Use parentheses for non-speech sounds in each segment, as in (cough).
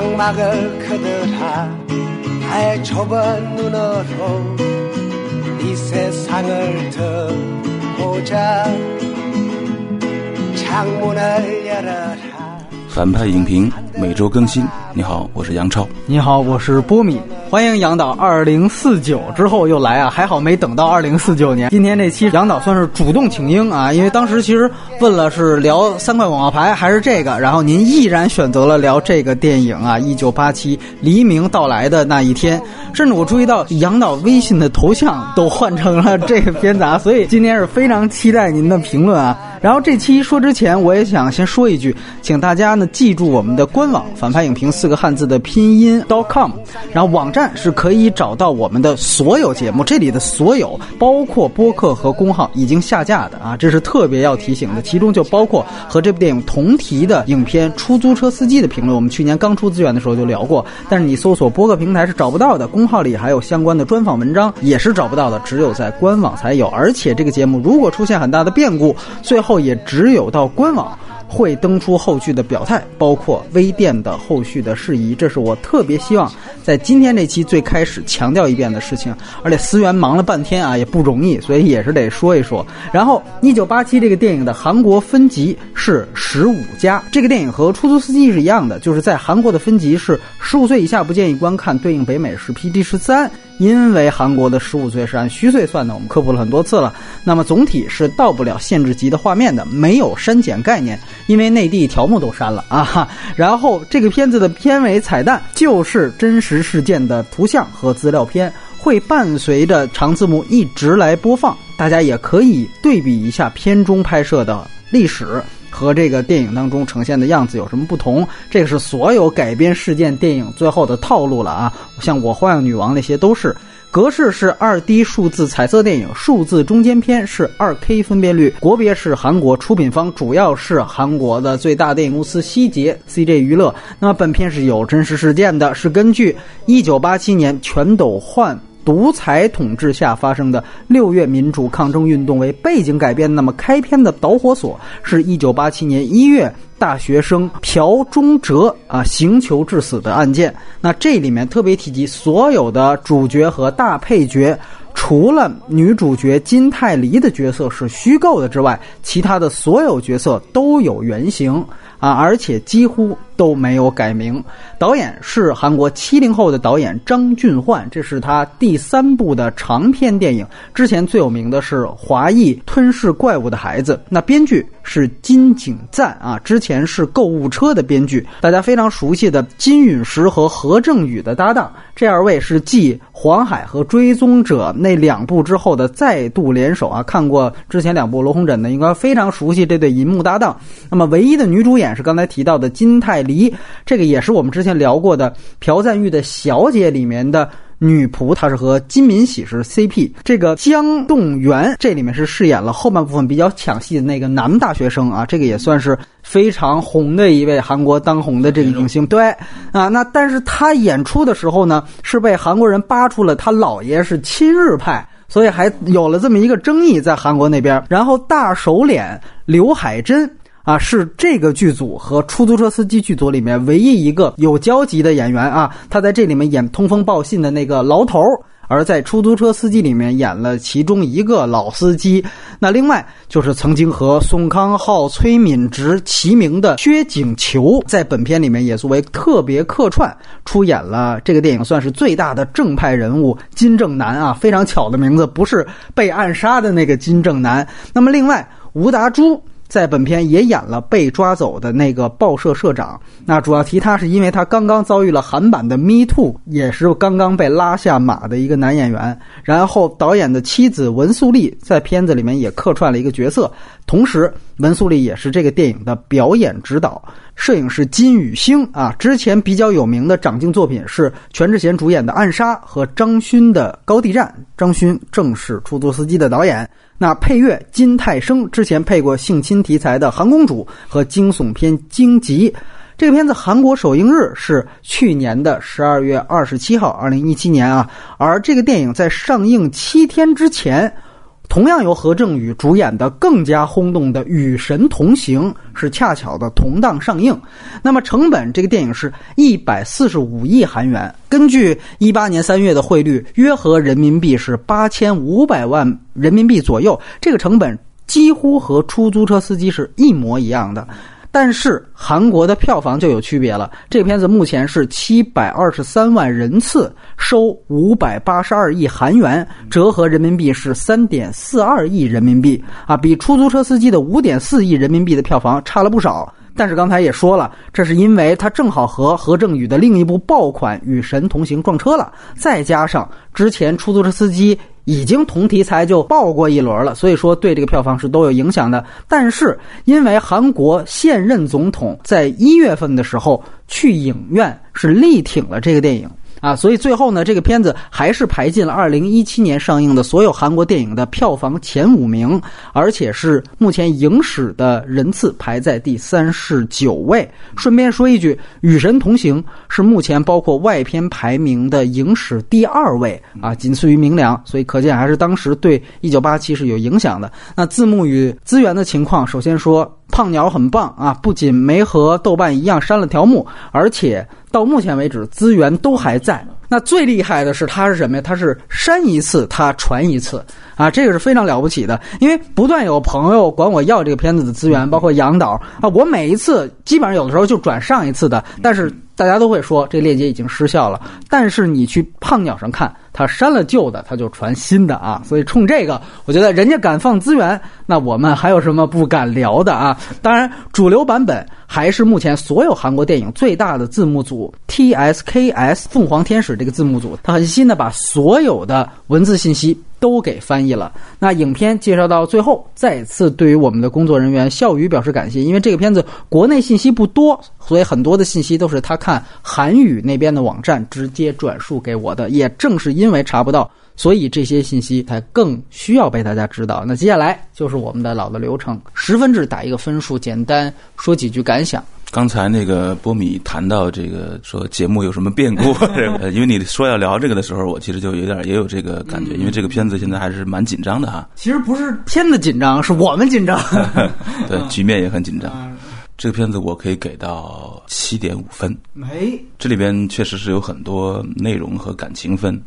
장막을 그들아 나의 좁은 눈으로 이 세상을 듣보자. 창문을 열어라 反派影评每周更新。你好，我是杨超。你好，我是波米。欢迎杨导二零四九之后又来啊！还好没等到二零四九年。今天这期杨导算是主动请缨啊，因为当时其实问了是聊三块广告牌还是这个，然后您毅然选择了聊这个电影啊，《一九八七黎明到来的那一天》。甚至我注意到杨导微信的头像都换成了这个片子啊，所以今天是非常期待您的评论啊。然后这期说之前，我也想先说一句，请大家呢记住我们的官网“反派影评”四个汉字的拼音 .com，然后网站是可以找到我们的所有节目，这里的所有包括播客和公号已经下架的啊，这是特别要提醒的。其中就包括和这部电影同题的影片《出租车司机》的评论，我们去年刚出资源的时候就聊过，但是你搜索播客平台是找不到的，公号里还有相关的专访文章也是找不到的，只有在官网才有。而且这个节目如果出现很大的变故，最后。后也只有到官网会登出后续的表态，包括微店的后续的事宜。这是我特别希望在今天这期最开始强调一遍的事情。而且思源忙了半天啊，也不容易，所以也是得说一说。然后，一九八七这个电影的韩国分级是十五加。这个电影和出租司机是一样的，就是在韩国的分级是十五岁以下不建议观看，对应北美是 PG 十三。因为韩国的十五岁是按虚岁算的，我们科普了很多次了。那么总体是到不了限制级的画面的，没有删减概念，因为内地条目都删了 (laughs) 啊。哈。然后这个片子的片尾彩蛋就是真实事件的图像和资料片，会伴随着长字幕一直来播放，大家也可以对比一下片中拍摄的历史。和这个电影当中呈现的样子有什么不同？这个是所有改编事件电影最后的套路了啊！像《我花样女王》那些都是。格式是二 D 数字彩色电影，数字中间片是二 K 分辨率。国别是韩国，出品方主要是韩国的最大电影公司希捷 CJ 娱乐。那么本片是有真实事件的，是根据一九八七年全斗焕。独裁统治下发生的六月民主抗争运动为背景改编。那么开篇的导火索是一九八七年一月大学生朴忠哲啊行求致死的案件。那这里面特别提及所有的主角和大配角，除了女主角金泰梨的角色是虚构的之外，其他的所有角色都有原型啊，而且几乎。都没有改名，导演是韩国七零后的导演张俊焕，这是他第三部的长篇电影。之前最有名的是《华裔吞噬怪物的孩子》。那编剧是金景赞啊，之前是《购物车》的编剧，大家非常熟悉的金允石和何正宇的搭档。这二位是继《黄海》和《追踪者》那两部之后的再度联手啊。看过之前两部《罗红枕》的，应该非常熟悉这对银幕搭档。那么唯一的女主演是刚才提到的金泰。梨这个也是我们之前聊过的朴赞玉的《小姐》里面的女仆，她是和金敏喜是 CP。这个姜栋元这里面是饰演了后半部分比较抢戏的那个男大学生啊，这个也算是非常红的一位韩国当红的这个影星。对啊，那但是他演出的时候呢，是被韩国人扒出了他姥爷是亲日派，所以还有了这么一个争议在韩国那边。然后大手脸刘海珍。啊，是这个剧组和出租车司机剧组里面唯一一个有交集的演员啊！他在这里面演通风报信的那个牢头，而在出租车司机里面演了其中一个老司机。那另外就是曾经和宋康昊、崔敏植齐名的薛景求，在本片里面也作为特别客串出演了这个电影，算是最大的正派人物金正男啊！非常巧的名字，不是被暗杀的那个金正男。那么另外吴达洙。在本片也演了被抓走的那个报社社长。那主要提他是因为他刚刚遭遇了韩版的 Me Too，也是刚刚被拉下马的一个男演员。然后导演的妻子文素丽在片子里面也客串了一个角色。同时，文素丽也是这个电影的表演指导。摄影师金宇星啊，之前比较有名的长镜作品是全智贤主演的《暗杀》和张勋的《高地战》。张勋正是出租司机的导演。那配乐金泰生之前配过性侵题材的《韩公主》和惊悚片《荆棘》。这个片子韩国首映日是去年的十二月二十七号，二零一七年啊。而这个电影在上映七天之前。同样由何正宇主演的更加轰动的《与神同行》是恰巧的同档上映。那么成本，这个电影是一百四十五亿韩元，根据一八年三月的汇率，约合人民币是八千五百万人民币左右。这个成本几乎和出租车司机是一模一样的。但是韩国的票房就有区别了。这片子目前是七百二十三万人次，收五百八十二亿韩元，折合人民币是三点四二亿人民币啊，比出租车司机的五点四亿人民币的票房差了不少。但是刚才也说了，这是因为他正好和何正宇的另一部爆款《与神同行》撞车了，再加上之前出租车司机。已经同题材就爆过一轮了，所以说对这个票房是都有影响的。但是因为韩国现任总统在一月份的时候去影院是力挺了这个电影。啊，所以最后呢，这个片子还是排进了二零一七年上映的所有韩国电影的票房前五名，而且是目前影史的人次排在第三十九位。顺便说一句，《与神同行》是目前包括外片排名的影史第二位啊，仅次于《明良》，所以可见还是当时对一九八七是有影响的。那字幕与资源的情况，首先说。胖鸟很棒啊！不仅没和豆瓣一样删了条目，而且到目前为止资源都还在。那最厉害的是它是什么呀？它是删一次它传一次啊！这个是非常了不起的。因为不断有朋友管我要这个片子的资源，包括杨导啊，我每一次基本上有的时候就转上一次的，但是大家都会说这链接已经失效了。但是你去胖鸟上看。他删了旧的，他就传新的啊，所以冲这个，我觉得人家敢放资源，那我们还有什么不敢聊的啊？当然，主流版本还是目前所有韩国电影最大的字幕组 TSKS 凤凰天使这个字幕组，他很新的把所有的文字信息。都给翻译了。那影片介绍到最后，再次对于我们的工作人员笑宇表示感谢，因为这个片子国内信息不多，所以很多的信息都是他看韩语那边的网站直接转述给我的。也正是因为查不到，所以这些信息才更需要被大家知道。那接下来就是我们的老的流程，十分制打一个分数，简单说几句感想。刚才那个波米谈到这个说节目有什么变故，(laughs) 因为你说要聊这个的时候，我其实就有点也有这个感觉，因为这个片子现在还是蛮紧张的哈。其实不是片子紧张，是我们紧张。(laughs) 对，局面也很紧张。这个片子我可以给到七点五分。没，这里边确实是有很多内容和感情分，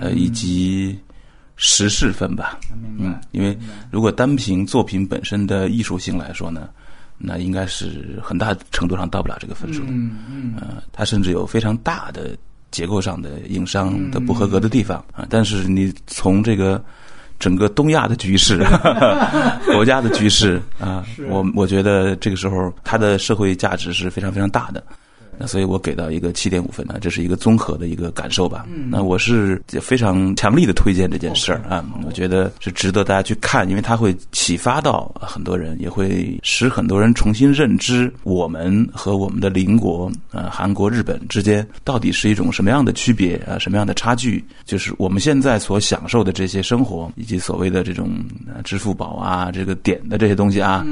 呃，以及时事分吧。嗯，因为如果单凭作品本身的艺术性来说呢。那应该是很大程度上到不了这个分数的，嗯嗯，呃，它甚至有非常大的结构上的硬伤的不合格的地方啊。但是你从这个整个东亚的局势、(laughs) 国家的局势啊，我我觉得这个时候它的社会价值是非常非常大的。那所以我给到一个七点五分呢，这是一个综合的一个感受吧。那我是非常强力的推荐这件事儿啊，我觉得是值得大家去看，因为它会启发到很多人，也会使很多人重新认知我们和我们的邻国啊，韩国、日本之间到底是一种什么样的区别啊，什么样的差距？就是我们现在所享受的这些生活，以及所谓的这种支付宝啊，这个点的这些东西啊，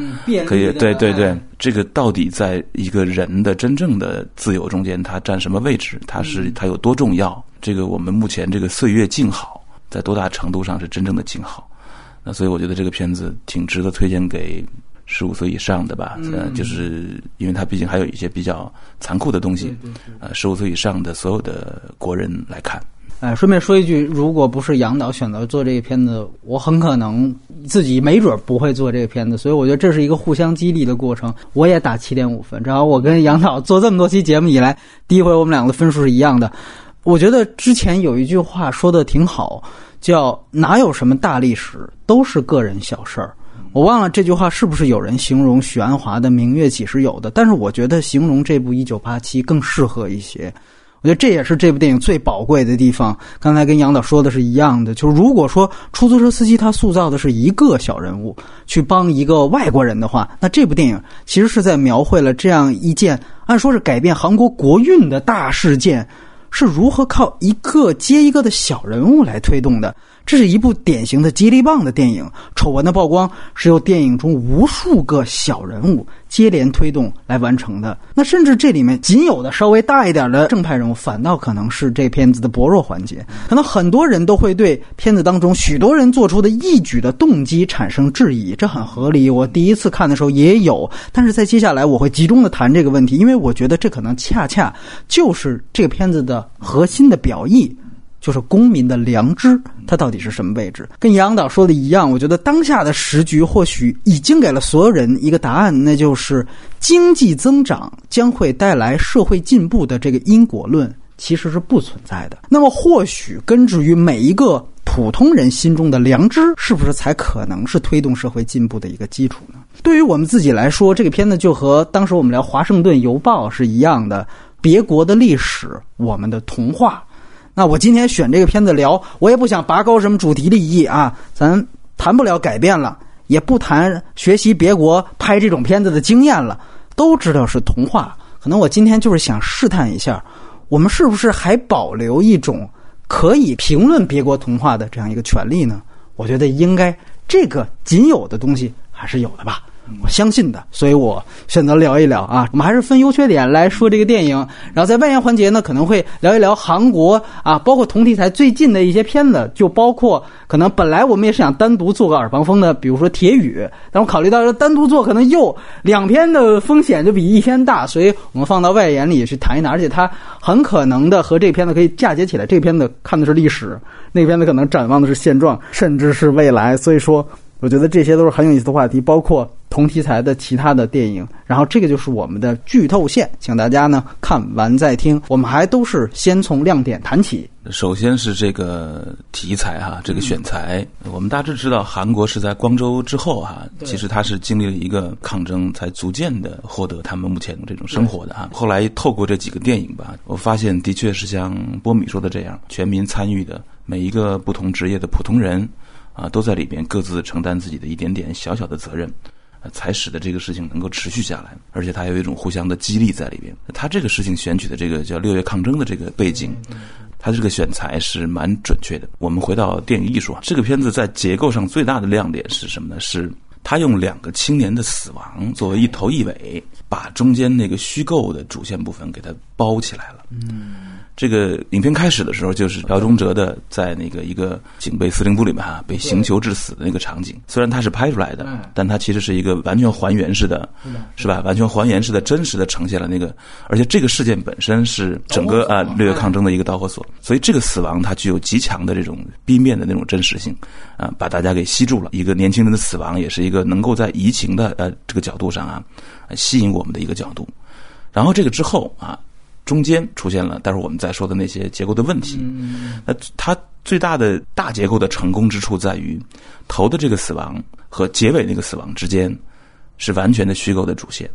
可以对对对，这个到底在一个人的真正的。自由中间，它占什么位置？它是它有多重要？这个我们目前这个岁月静好，在多大程度上是真正的静好？那所以我觉得这个片子挺值得推荐给十五岁以上的吧。嗯，就是因为它毕竟还有一些比较残酷的东西，呃，十五岁以上的所有的国人来看。哎，顺便说一句，如果不是杨导选择做这个片子，我很可能自己没准不会做这个片子。所以我觉得这是一个互相激励的过程。我也打七点五分，正好我跟杨导做这么多期节目以来，第一回我们两个的分数是一样的。我觉得之前有一句话说的挺好，叫“哪有什么大历史，都是个人小事儿”。我忘了这句话是不是有人形容许鞍华的“明月几时有”的，但是我觉得形容这部《一九八七》更适合一些。我觉得这也是这部电影最宝贵的地方。刚才跟杨导说的是一样的，就是如果说出租车司机他塑造的是一个小人物去帮一个外国人的话，那这部电影其实是在描绘了这样一件按说是改变韩国国运的大事件是如何靠一个接一个的小人物来推动的。这是一部典型的接力棒的电影，丑闻的曝光是由电影中无数个小人物接连推动来完成的。那甚至这里面仅有的稍微大一点的正派人物，反倒可能是这片子的薄弱环节。可能很多人都会对片子当中许多人做出的一举的动机产生质疑，这很合理。我第一次看的时候也有，但是在接下来我会集中的谈这个问题，因为我觉得这可能恰恰就是这个片子的核心的表意。就是公民的良知，它到底是什么位置？跟杨导说的一样，我觉得当下的时局或许已经给了所有人一个答案，那就是经济增长将会带来社会进步的这个因果论其实是不存在的。那么，或许根植于每一个普通人心中的良知，是不是才可能是推动社会进步的一个基础呢？对于我们自己来说，这个片子就和当时我们聊《华盛顿邮报》是一样的，别国的历史，我们的童话。那我今天选这个片子聊，我也不想拔高什么主题利益啊，咱谈不了改变了，也不谈学习别国拍这种片子的经验了，都知道是童话。可能我今天就是想试探一下，我们是不是还保留一种可以评论别国童话的这样一个权利呢？我觉得应该这个仅有的东西还是有的吧。我相信的，所以我选择聊一聊啊。我们还是分优缺点来说这个电影，然后在外延环节呢，可能会聊一聊韩国啊，包括同题材最近的一些片子，就包括可能本来我们也是想单独做个耳旁风的，比如说《铁雨》，但我考虑到说单独做可能又两篇的风险就比一篇大，所以我们放到外延里去谈一谈，而且它很可能的和这片子可以嫁接起来。这片子看的是历史，那片子可能展望的是现状，甚至是未来，所以说。我觉得这些都是很有意思的话题，包括同题材的其他的电影。然后这个就是我们的剧透线，请大家呢看完再听。我们还都是先从亮点谈起。首先是这个题材哈，这个选材，我们大致知道韩国是在光州之后哈，其实它是经历了一个抗争，才逐渐的获得他们目前这种生活的哈。后来透过这几个电影吧，我发现的确是像波米说的这样，全民参与的每一个不同职业的普通人。啊，都在里边各自承担自己的一点点小小的责任，才使得这个事情能够持续下来。而且它有一种互相的激励在里边。他这个事情选取的这个叫六月抗争的这个背景，他这个选材是蛮准确的。我们回到电影艺术啊，这个片子在结构上最大的亮点是什么呢？是他用两个青年的死亡作为一头一尾，把中间那个虚构的主线部分给它包起来了。嗯。这个影片开始的时候，就是朴忠哲的在那个一个警备司令部里面哈，被刑求致死的那个场景。虽然他是拍出来的，但他其实是一个完全还原式的，是吧？完全还原式的真实的呈现了那个，而且这个事件本身是整个啊六月抗争的一个导火索，所以这个死亡它具有极强的这种 B 面的那种真实性，啊，把大家给吸住了。一个年轻人的死亡也是一个能够在移情的呃这个角度上啊吸引我们的一个角度。然后这个之后啊。中间出现了，待会儿我们再说的那些结构的问题。那它最大的大结构的成功之处在于，头的这个死亡和结尾那个死亡之间是完全的虚构的主线，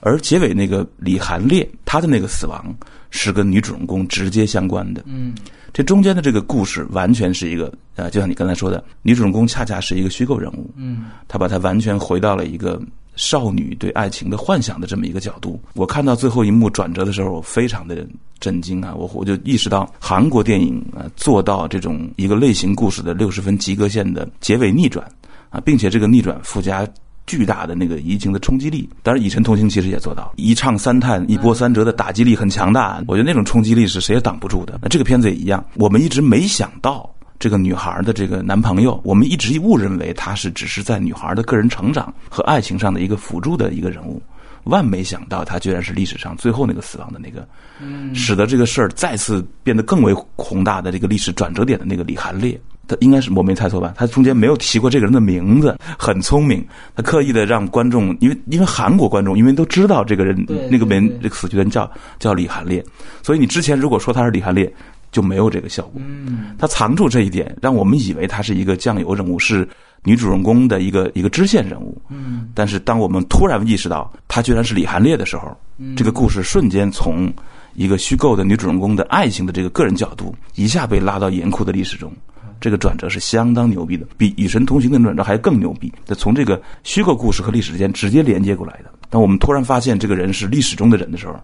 而结尾那个李寒烈他的那个死亡是跟女主人公直接相关的。嗯，这中间的这个故事完全是一个呃，就像你刚才说的，女主人公恰恰是一个虚构人物。嗯，他把它完全回到了一个。少女对爱情的幻想的这么一个角度，我看到最后一幕转折的时候，我非常的震惊啊！我我就意识到韩国电影啊做到这种一个类型故事的六十分及格线的结尾逆转啊，并且这个逆转附加巨大的那个移情的冲击力。当然，《以尘同行》其实也做到一唱三叹、一波三折的打击力很强大，我觉得那种冲击力是谁也挡不住的。那这个片子也一样，我们一直没想到。这个女孩的这个男朋友，我们一直误认为他是只是在女孩的个人成长和爱情上的一个辅助的一个人物，万没想到他居然是历史上最后那个死亡的那个，使得这个事儿再次变得更为宏大的这个历史转折点的那个李寒烈，他应该是我没猜错吧？他中间没有提过这个人的名字，很聪明，他刻意的让观众，因为因为韩国观众因为都知道这个人那个名这个死去的人叫叫李寒烈，所以你之前如果说他是李寒烈。就没有这个效果。嗯，他藏住这一点，让我们以为他是一个酱油人物，是女主人公的一个一个支线人物。嗯，但是当我们突然意识到他居然是李寒烈的时候，这个故事瞬间从一个虚构的女主人公的爱情的这个个人角度，一下被拉到严酷的历史中。这个转折是相当牛逼的，比《与神同行》的转折还更牛逼。从这个虚构故事和历史之间直接连接过来的。当我们突然发现这个人是历史中的人的时候。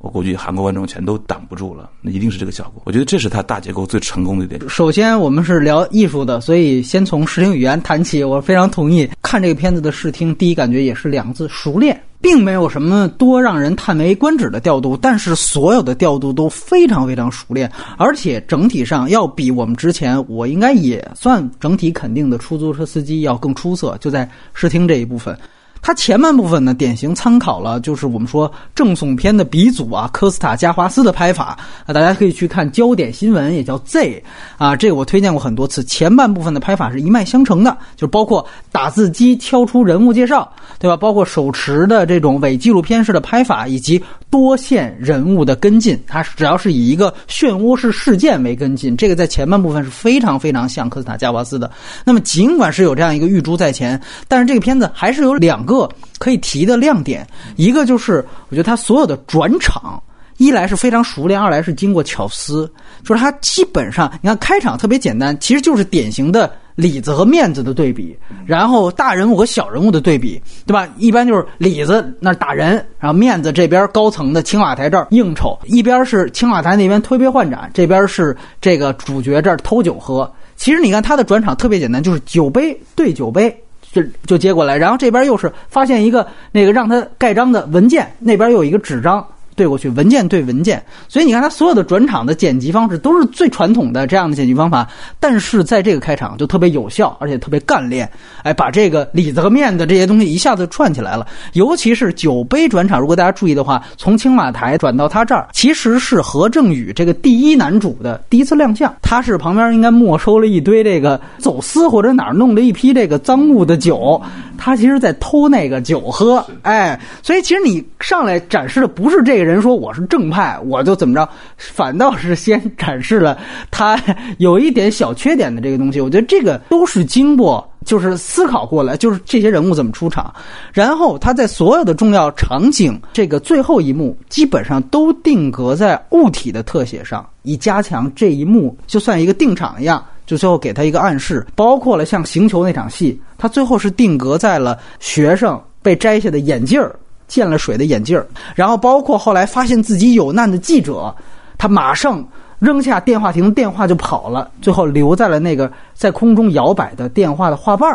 我估计韩国观众全都挡不住了，那一定是这个效果。我觉得这是他大结构最成功的一点。首先，我们是聊艺术的，所以先从视听语言谈起。我非常同意，看这个片子的视听，第一感觉也是两个字：熟练。并没有什么多让人叹为观止的调度，但是所有的调度都非常非常熟练，而且整体上要比我们之前我应该也算整体肯定的出租车司机要更出色，就在视听这一部分。它前半部分呢，典型参考了就是我们说正颂片的鼻祖啊，科斯塔加华斯的拍法啊，大家可以去看焦点新闻，也叫 Z 啊，这个我推荐过很多次。前半部分的拍法是一脉相承的，就包括打字机敲出人物介绍，对吧？包括手持的这种伪纪录片式的拍法，以及多线人物的跟进，它只要是以一个漩涡式事件为跟进，这个在前半部分是非常非常像科斯塔加瓦斯的。那么尽管是有这样一个玉珠在前，但是这个片子还是有两。个可以提的亮点，一个就是我觉得他所有的转场，一来是非常熟练，二来是经过巧思。就是他基本上，你看开场特别简单，其实就是典型的里子和面子的对比，然后大人物和小人物的对比，对吧？一般就是里子那打人，然后面子这边高层的青瓦台这儿应酬，一边是青瓦台那边推杯换盏，这边是这个主角这儿偷酒喝。其实你看他的转场特别简单，就是酒杯对酒杯。就就接过来，然后这边又是发现一个那个让他盖章的文件，那边又有一个纸张。对过去，文件对文件，所以你看他所有的转场的剪辑方式都是最传统的这样的剪辑方法，但是在这个开场就特别有效，而且特别干练，哎，把这个里子和面子这些东西一下子串起来了。尤其是酒杯转场，如果大家注意的话，从青瓦台转到他这儿，其实是何正宇这个第一男主的第一次亮相，他是旁边应该没收了一堆这个走私或者哪儿弄了一批这个赃物的酒，他其实在偷那个酒喝，哎，所以其实你上来展示的不是这个人。人说我是正派，我就怎么着，反倒是先展示了他有一点小缺点的这个东西。我觉得这个都是经过就是思考过来，就是这些人物怎么出场，然后他在所有的重要场景这个最后一幕，基本上都定格在物体的特写上，以加强这一幕就算一个定场一样，就最后给他一个暗示。包括了像行球那场戏，他最后是定格在了学生被摘下的眼镜儿。溅了水的眼镜，然后包括后来发现自己有难的记者，他马上扔下电话亭电话就跑了，最后留在了那个在空中摇摆的电话的画瓣。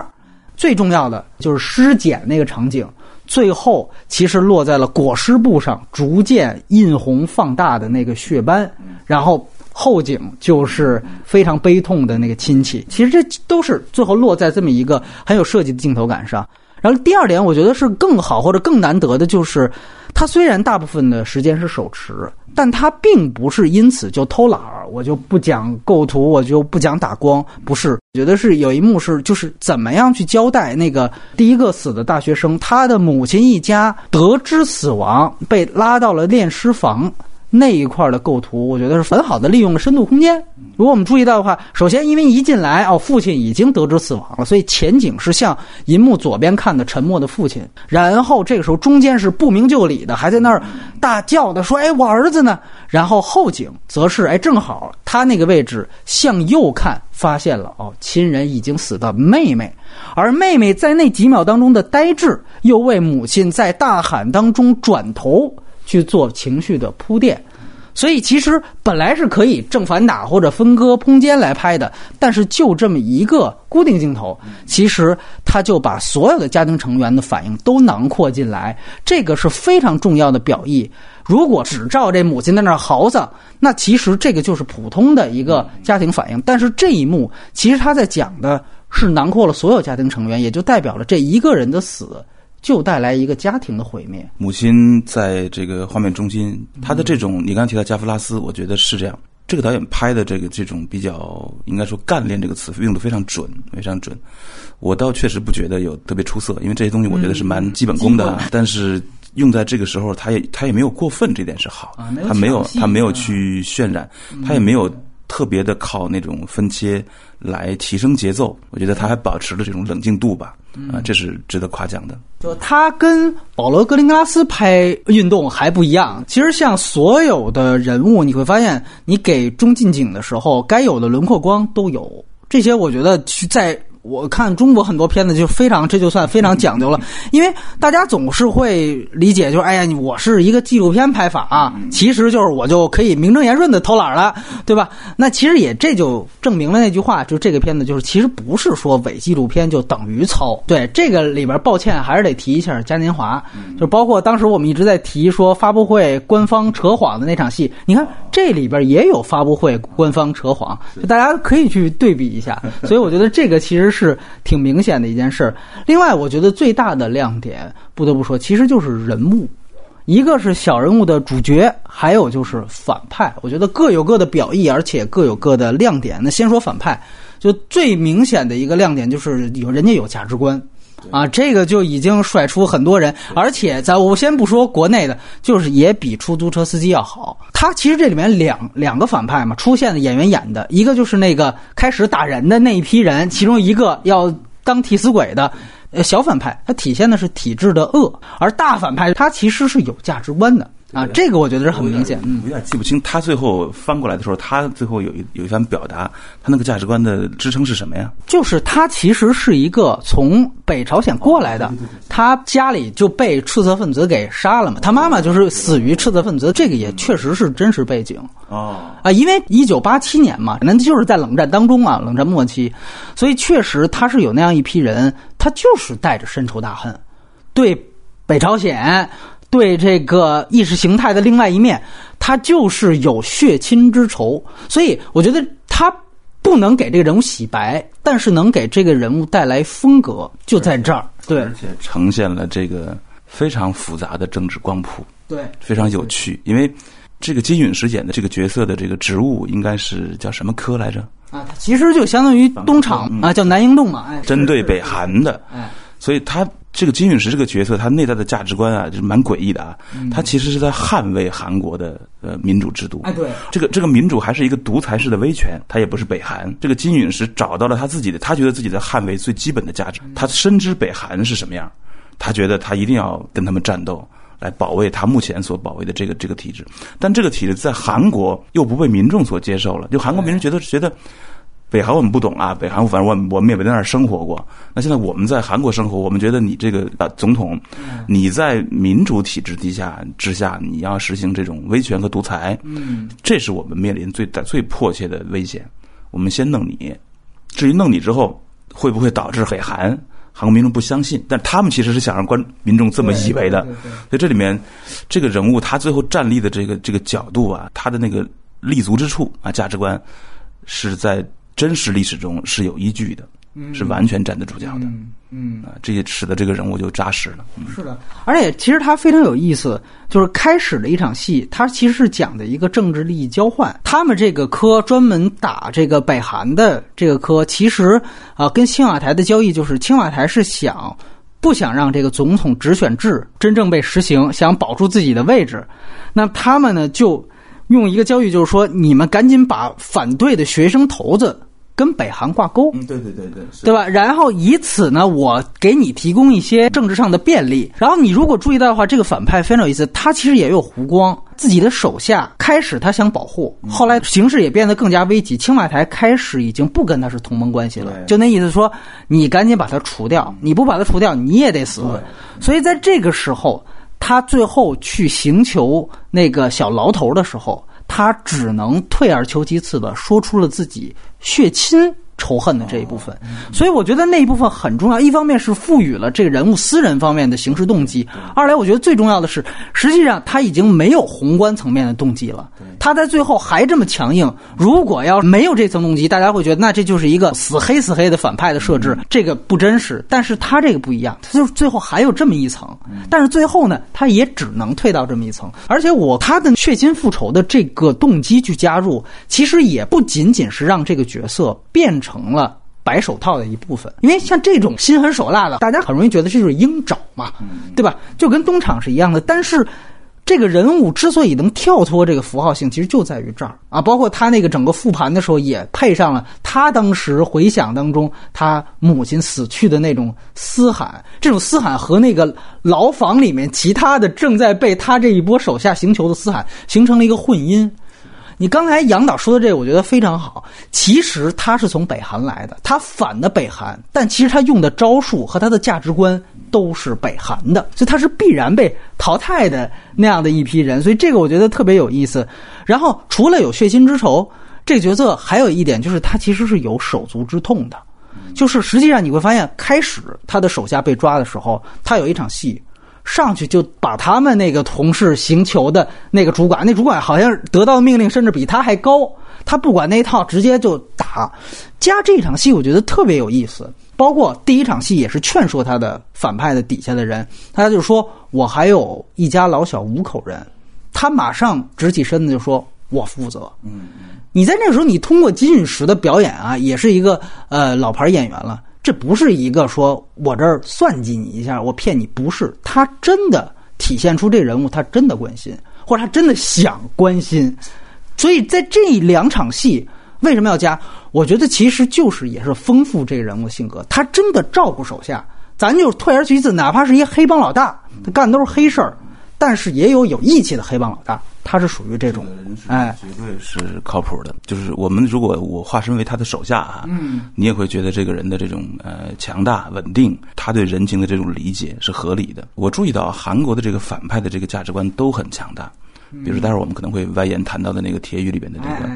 最重要的就是尸检那个场景，最后其实落在了裹尸布上，逐渐印红放大的那个血斑，然后后景就是非常悲痛的那个亲戚。其实这都是最后落在这么一个很有设计的镜头感上。然后第二点，我觉得是更好或者更难得的，就是他虽然大部分的时间是手持，但他并不是因此就偷懒儿。我就不讲构图，我就不讲打光，不是。我觉得是有一幕是，就是怎么样去交代那个第一个死的大学生，他的母亲一家得知死亡，被拉到了炼尸房。那一块的构图，我觉得是很好的利用了深度空间。如果我们注意到的话，首先因为一进来哦，父亲已经得知死亡了，所以前景是向银幕左边看的沉默的父亲。然后这个时候中间是不明就里的，还在那儿大叫的说：“哎，我儿子呢？”然后后景则是哎，正好他那个位置向右看，发现了哦，亲人已经死的妹妹，而妹妹在那几秒当中的呆滞，又为母亲在大喊当中转头。去做情绪的铺垫，所以其实本来是可以正反打或者分割空间来拍的，但是就这么一个固定镜头，其实他就把所有的家庭成员的反应都囊括进来，这个是非常重要的表意。如果只照这母亲在那嚎丧，那其实这个就是普通的一个家庭反应。但是这一幕其实他在讲的是囊括了所有家庭成员，也就代表了这一个人的死。就带来一个家庭的毁灭。母亲在这个画面中心，她的这种，你刚刚提到加夫拉斯，我觉得是这样。这个导演拍的这个这种比较，应该说“干练”这个词用的非常准，非常准。我倒确实不觉得有特别出色，因为这些东西我觉得是蛮基本功的。但是用在这个时候，他也他也没有过分，这点是好。他没有他没有去渲染，他也没有特别的靠那种分切来提升节奏。我觉得他还保持了这种冷静度吧。啊，这是值得夸奖的。就他跟保罗·格林格拉斯拍运动还不一样。其实像所有的人物，你会发现，你给中近景的时候，该有的轮廓光都有。这些我觉得去在我看中国很多片子就非常，这就算非常讲究了，因为大家总是会理解，就是哎呀，我是一个纪录片拍法啊，其实就是我就可以名正言顺的偷懒了，对吧？那其实也这就证明了那句话，就这个片子就是其实不是说伪纪录片就等于糙。对这个里边，抱歉还是得提一下嘉年华，就包括当时我们一直在提说发布会官方扯谎的那场戏，你看这里边也有发布会官方扯谎，就大家可以去对比一下。所以我觉得这个其实是挺明显的一件事。另外，我觉得最大的亮点，不得不说，其实就是人物，一个是小人物的主角，还有就是反派。我觉得各有各的表意，而且各有各的亮点。那先说反派，就最明显的一个亮点就是有人家有价值观。啊，这个就已经甩出很多人，而且咱我先不说国内的，就是也比出租车司机要好。他其实这里面两两个反派嘛，出现的演员演的一个就是那个开始打人的那一批人，其中一个要当替死鬼的，呃，小反派，他体现的是体制的恶，而大反派他其实是有价值观的。啊，这个我觉得是很明显。嗯，有点记不清他最后翻过来的时候，他最后有一有一番表达，他那个价值观的支撑是什么呀？就是他其实是一个从北朝鲜过来的，他家里就被赤色分子给杀了嘛，他妈妈就是死于赤色分子，这个也确实是真实背景。哦，啊，因为一九八七年嘛，那就是在冷战当中啊，冷战末期，所以确实他是有那样一批人，他就是带着深仇大恨，对北朝鲜。对这个意识形态的另外一面，他就是有血亲之仇，所以我觉得他不能给这个人物洗白，但是能给这个人物带来风格，就在这儿。对，而且呈现了这个非常复杂的政治光谱，对，非常有趣。因为这个金允石演的这个角色的这个职务应该是叫什么科来着？啊，其实就相当于东厂啊，叫南营洞嘛，哎，针对北韩的，哎，所以他。这个金允石这个角色，他内在的价值观啊，就是蛮诡异的啊。他其实是在捍卫韩国的呃民主制度。哎，对，这个这个民主还是一个独裁式的威权，他也不是北韩。这个金允石找到了他自己的，他觉得自己在捍卫最基本的价值。他深知北韩是什么样，他觉得他一定要跟他们战斗，来保卫他目前所保卫的这个这个体制。但这个体制在韩国又不被民众所接受了，就韩国民众觉得觉得。北韩我们不懂啊，北韩反正我我们也没在那儿生活过。那现在我们在韩国生活，我们觉得你这个啊总统，你在民主体制底下之下，你要实行这种威权和独裁，嗯，这是我们面临最大最迫切的危险。我们先弄你，至于弄你之后会不会导致北韩，韩国民众不相信，但他们其实是想让观民众这么以为的。所以这里面这个人物他最后站立的这个这个角度啊，他的那个立足之处啊，价值观是在。真实历史中是有依据的，是完全站得住脚的，嗯啊，这也使得这个人物就扎实了。是的，而且其实他非常有意思，就是开始的一场戏，他其实是讲的一个政治利益交换。他们这个科专门打这个北韩的这个科，其实啊，跟青瓦台的交易就是，青瓦台是想不想让这个总统直选制真正被实行，想保住自己的位置，那他们呢就用一个交易，就是说你们赶紧把反对的学生头子。跟北韩挂钩，嗯，对对对对，对吧？然后以此呢，我给你提供一些政治上的便利。然后你如果注意到的话，这个反派非常有意思，他其实也有弧光。自己的手下开始他想保护，后来形势也变得更加危急。青瓦台开始已经不跟他是同盟关系了，就那意思说，你赶紧把他除掉，你不把他除掉，你也得死。所以在这个时候，他最后去行求那个小牢头的时候。他只能退而求其次的说出了自己血亲仇恨的这一部分，所以我觉得那一部分很重要。一方面是赋予了这个人物私人方面的行事动机，二来我觉得最重要的是，实际上他已经没有宏观层面的动机了。他在最后还这么强硬，如果要没有这层动机，大家会觉得那这就是一个死黑死黑的反派的设置，这个不真实。但是他这个不一样，他就最后还有这么一层，但是最后呢，他也只能退到这么一层。而且我他的血亲复仇的这个动机去加入，其实也不仅仅是让这个角色变。成了白手套的一部分，因为像这种心狠手辣的，大家很容易觉得这就是鹰爪嘛，对吧？就跟东厂是一样的。但是这个人物之所以能跳脱这个符号性，其实就在于这儿啊。包括他那个整个复盘的时候，也配上了他当时回想当中他母亲死去的那种嘶喊，这种嘶喊和那个牢房里面其他的正在被他这一波手下行球的嘶喊形成了一个混音。你刚才杨导说的这个，我觉得非常好。其实他是从北韩来的，他反的北韩，但其实他用的招数和他的价值观都是北韩的，所以他是必然被淘汰的那样的一批人。所以这个我觉得特别有意思。然后除了有血亲之仇，这个角色还有一点就是他其实是有手足之痛的，就是实际上你会发现，开始他的手下被抓的时候，他有一场戏。上去就把他们那个同事行求的那个主管，那主管好像得到的命令甚至比他还高，他不管那一套，直接就打。加这场戏，我觉得特别有意思。包括第一场戏也是劝说他的反派的底下的人，他就说：“我还有一家老小五口人。”他马上直起身子就说：“我负责。”嗯，你在那个时候，你通过金允石的表演啊，也是一个呃老牌演员了。这不是一个说我这儿算计你一下，我骗你，不是他真的体现出这人物他真的关心，或者他真的想关心，所以在这两场戏为什么要加？我觉得其实就是也是丰富这个人物性格，他真的照顾手下。咱就退而其次，哪怕是一黑帮老大，他干的都是黑事儿。但是也有有义气的黑帮老大，他是属于这种，哎，绝对是靠谱的。就是我们如果我化身为他的手下啊，嗯，你也会觉得这个人的这种呃强大稳定，他对人情的这种理解是合理的。我注意到韩国的这个反派的这个价值观都很强大。比如，待会儿我们可能会外延谈到的那个铁语里边的这个，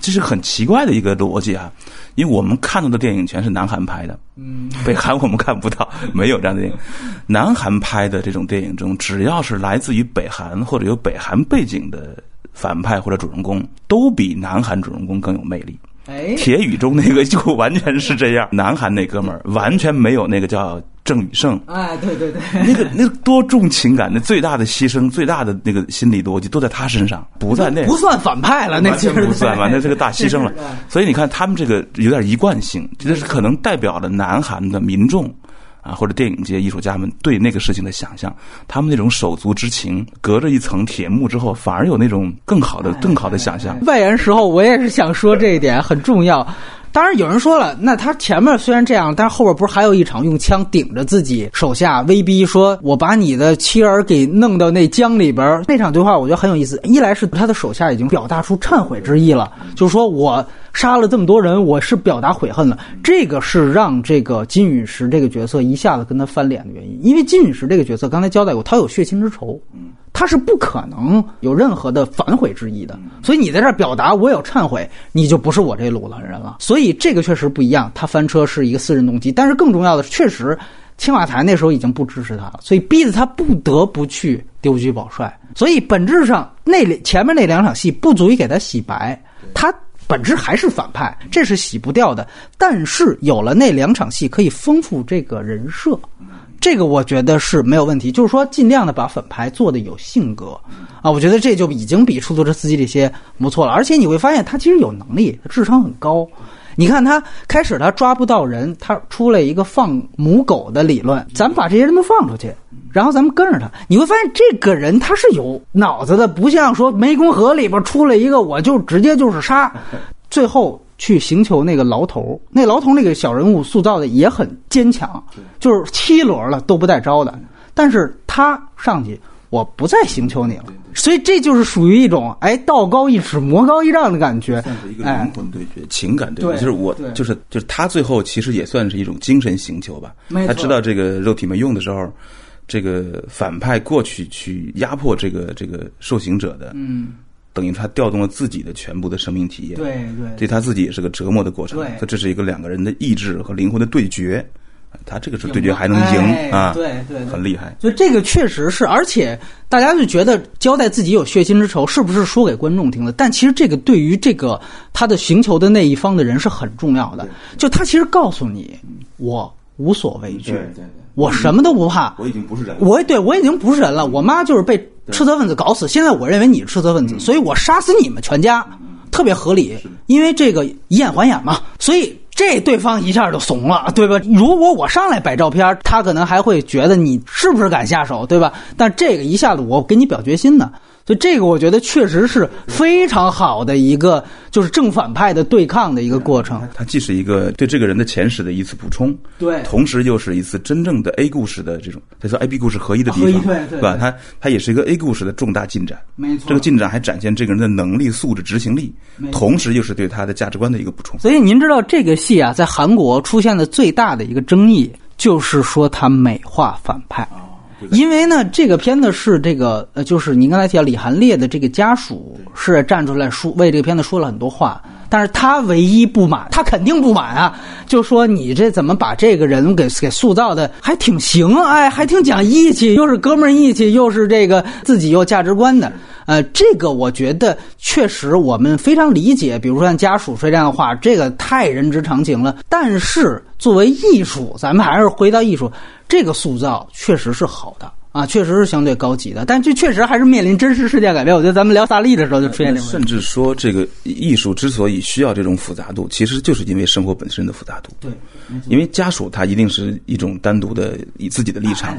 这是很奇怪的一个逻辑啊，因为我们看到的电影全是南韩拍的，嗯，北韩我们看不到，没有这样的电影。南韩拍的这种电影中，只要是来自于北韩或者有北韩背景的反派或者主人公，都比南韩主人公更有魅力。哎，铁雨中那个就完全是这样，南韩那哥们儿完全没有那个叫。郑宇盛，哎，对对对，那个那个多重情感，那最大的牺牲，最大的那个心理逻辑都在他身上，不在那不算反派了，那完全不算完，那是个大牺牲了。(laughs) 所以你看，他们这个有点一贯性，这是可能代表了南韩的民众啊，或者电影界艺术家们对那个事情的想象，他们那种手足之情，隔着一层铁幕之后，反而有那种更好的、更好的想象。外延时候，我也是想说这一点很重要。当然有人说了，那他前面虽然这样，但是后边不是还有一场用枪顶着自己手下威逼，说我把你的妻儿给弄到那江里边那场对话我觉得很有意思。一来是他的手下已经表达出忏悔之意了，就是说我杀了这么多人，我是表达悔恨了。这个是让这个金陨石这个角色一下子跟他翻脸的原因，因为金陨石这个角色刚才交代过，他有血亲之仇。嗯他是不可能有任何的反悔之意的，所以你在这儿表达我有忏悔，你就不是我这路的人了。所以这个确实不一样。他翻车是一个私人动机，但是更重要的是，确实青瓦台那时候已经不支持他了，所以逼得他不得不去丢车保帅。所以本质上那前面那两场戏不足以给他洗白，他本质还是反派，这是洗不掉的。但是有了那两场戏，可以丰富这个人设。这个我觉得是没有问题，就是说尽量的把粉牌做的有性格，啊，我觉得这就已经比出租车司机这些不错了。而且你会发现他其实有能力，智商很高。你看他开始他抓不到人，他出了一个放母狗的理论，咱们把这些人都放出去，然后咱们跟着他，你会发现这个人他是有脑子的，不像说湄公河里边出来一个我就直接就是杀，最后。去寻求那个牢头，那牢头那个小人物塑造的也很坚强，就是七轮了都不带招的。但是他上去，我不再寻求你了，所以这就是属于一种哎道高一尺魔高一丈的感觉，算是一个灵魂对决、情感对决。就是我，就是就是他最后其实也算是一种精神寻求吧。他知道这个肉体没用的时候，这个反派过去去压迫这个这个受刑者的，嗯。等于他调动了自己的全部的生命体验，对对，对他自己也是个折磨的过程。对，他这是一个两个人的意志和灵魂的对决，他这个是对决还能赢啊，对对，很厉害。所以这个确实是，而且大家就觉得交代自己有血亲之仇，是不是说给观众听的？但其实这个对于这个他的寻求的那一方的人是很重要的。就他其实告诉你，我无所畏惧，我什么都不怕，我已经不是人，我对我已经不是人了。我妈就是被。赤色分子搞死，现在我认为你是赤色分子，所以我杀死你们全家，特别合理，因为这个以眼还眼嘛。所以这对方一下就怂了，对吧？如果我上来摆照片，他可能还会觉得你是不是敢下手，对吧？但这个一下子我给你表决心呢。所以这个我觉得确实是非常好的一个，就是正反派的对抗的一个过程。它既是一个对这个人的前史的一次补充，对，同时又是一次真正的 A 故事的这种，它说 A B 故事合一的地方，对对吧？它它也是一个 A 故事的重大进展，没错。这个进展还展现这个人的能力、素质、执行力，同时又是对他的价值观的一个补充。所以您知道这个戏啊，在韩国出现的最大的一个争议，就是说他美化反派。因为呢，这个片子是这个呃，就是您刚才提到李寒烈的这个家属是站出来说为这个片子说了很多话，但是他唯一不满，他肯定不满啊，就说你这怎么把这个人给给塑造的还挺行，哎，还挺讲义气，又是哥们义气，又是这个自己有价值观的，呃，这个我觉得确实我们非常理解，比如说像家属说这样的话，这个太人之常情了。但是作为艺术，咱们还是回到艺术。这个塑造确实是好的啊，确实是相对高级的，但这确实还是面临真实事件改变。我觉得咱们聊萨利的时候就出现这个。甚至说，这个艺术之所以需要这种复杂度，其实就是因为生活本身的复杂度。对，因为家属他一定是一种单独的以自己的立场，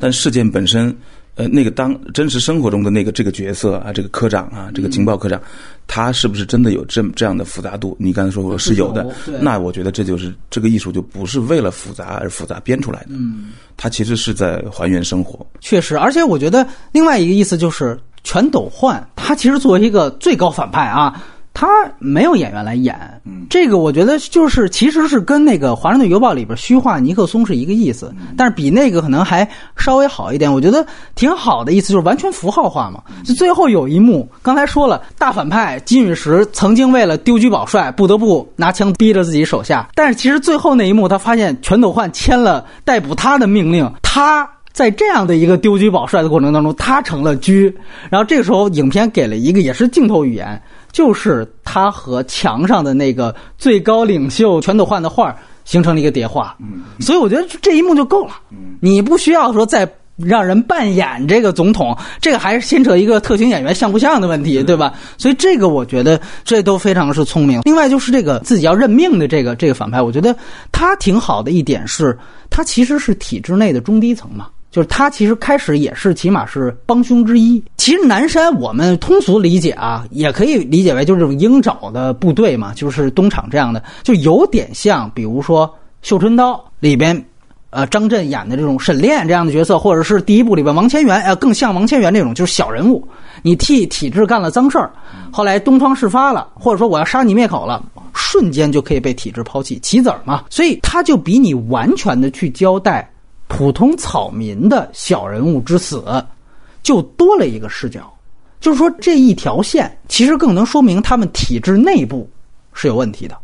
但事件本身。呃，那个当真实生活中的那个这个角色啊，这个科长啊，这个情报科长，他是不是真的有这这样的复杂度？你刚才说过是有的，那我觉得这就是这个艺术就不是为了复杂而复杂编出来的，嗯，它其实是在还原生活。确实，而且我觉得另外一个意思就是全斗焕，他其实作为一个最高反派啊。他没有演员来演，这个我觉得就是其实是跟那个《华盛顿邮报》里边虚化尼克松是一个意思，但是比那个可能还稍微好一点。我觉得挺好的意思就是完全符号化嘛。就最后有一幕，刚才说了，大反派金陨石曾经为了丢车保帅，不得不拿枪逼着自己手下，但是其实最后那一幕，他发现全斗焕签了逮捕他的命令，他在这样的一个丢车保帅的过程当中，他成了车。然后这个时候，影片给了一个也是镜头语言。就是他和墙上的那个最高领袖全斗焕的画形成了一个叠画，所以我觉得这一幕就够了。你不需要说再让人扮演这个总统，这个还是牵扯一个特型演员像不像的问题，对吧？所以这个我觉得这都非常是聪明。另外就是这个自己要认命的这个这个反派，我觉得他挺好的一点是，他其实是体制内的中低层嘛。就是他其实开始也是起码是帮凶之一。其实南山我们通俗理解啊，也可以理解为就是这种鹰爪的部队嘛，就是东厂这样的，就有点像比如说《绣春刀》里边，呃，张震演的这种沈炼这样的角色，或者是第一部里边王千源，呃，更像王千源这种就是小人物，你替体制干了脏事儿，后来东窗事发了，或者说我要杀你灭口了，瞬间就可以被体制抛弃，棋子儿嘛，所以他就比你完全的去交代。普通草民的小人物之死，就多了一个视角，就是说这一条线其实更能说明他们体制内部是有问题的，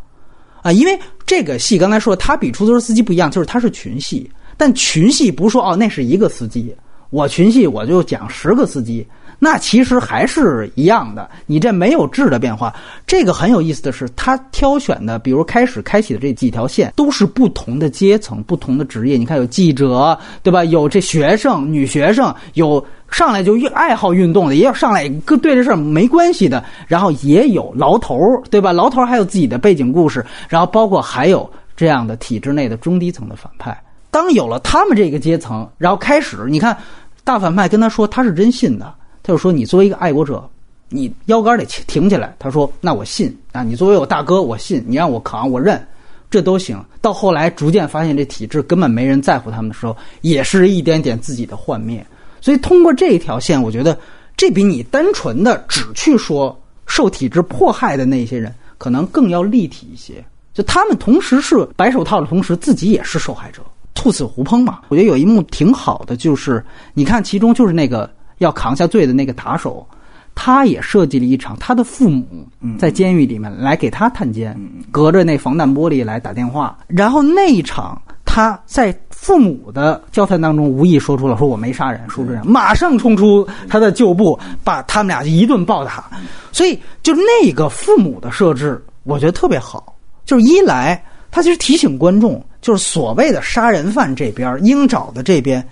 啊，因为这个戏刚才说他比出租车司机不一样，就是他是群戏，但群戏不是说哦那是一个司机，我群戏我就讲十个司机。那其实还是一样的，你这没有质的变化。这个很有意思的是，他挑选的，比如开始开启的这几条线，都是不同的阶层、不同的职业。你看，有记者，对吧？有这学生、女学生，有上来就爱好运动的，也有上来跟对这事儿没关系的，然后也有牢头，对吧？牢头还有自己的背景故事，然后包括还有这样的体制内的中低层的反派。当有了他们这个阶层，然后开始，你看大反派跟他说，他是真信的。他就说：“你作为一个爱国者，你腰杆得挺起来。”他说：“那我信啊，你作为我大哥，我信你让我扛，我认，这都行。”到后来逐渐发现这体制根本没人在乎他们的时候，也是一点点自己的幻灭。所以通过这一条线，我觉得这比你单纯的只去说受体制迫害的那些人，可能更要立体一些。就他们同时是白手套的同时，自己也是受害者，兔死狐烹嘛。我觉得有一幕挺好的，就是你看其中就是那个。要扛下罪的那个打手，他也设计了一场他的父母在监狱里面来给他探监，隔着那防弹玻璃来打电话。然后那一场他在父母的交谈当中无意说出了说我没杀人，说这样马上冲出他的旧部，把他们俩一顿暴打。所以就那个父母的设置，我觉得特别好。就是一来他其实提醒观众，就是所谓的杀人犯这边鹰爪的这边。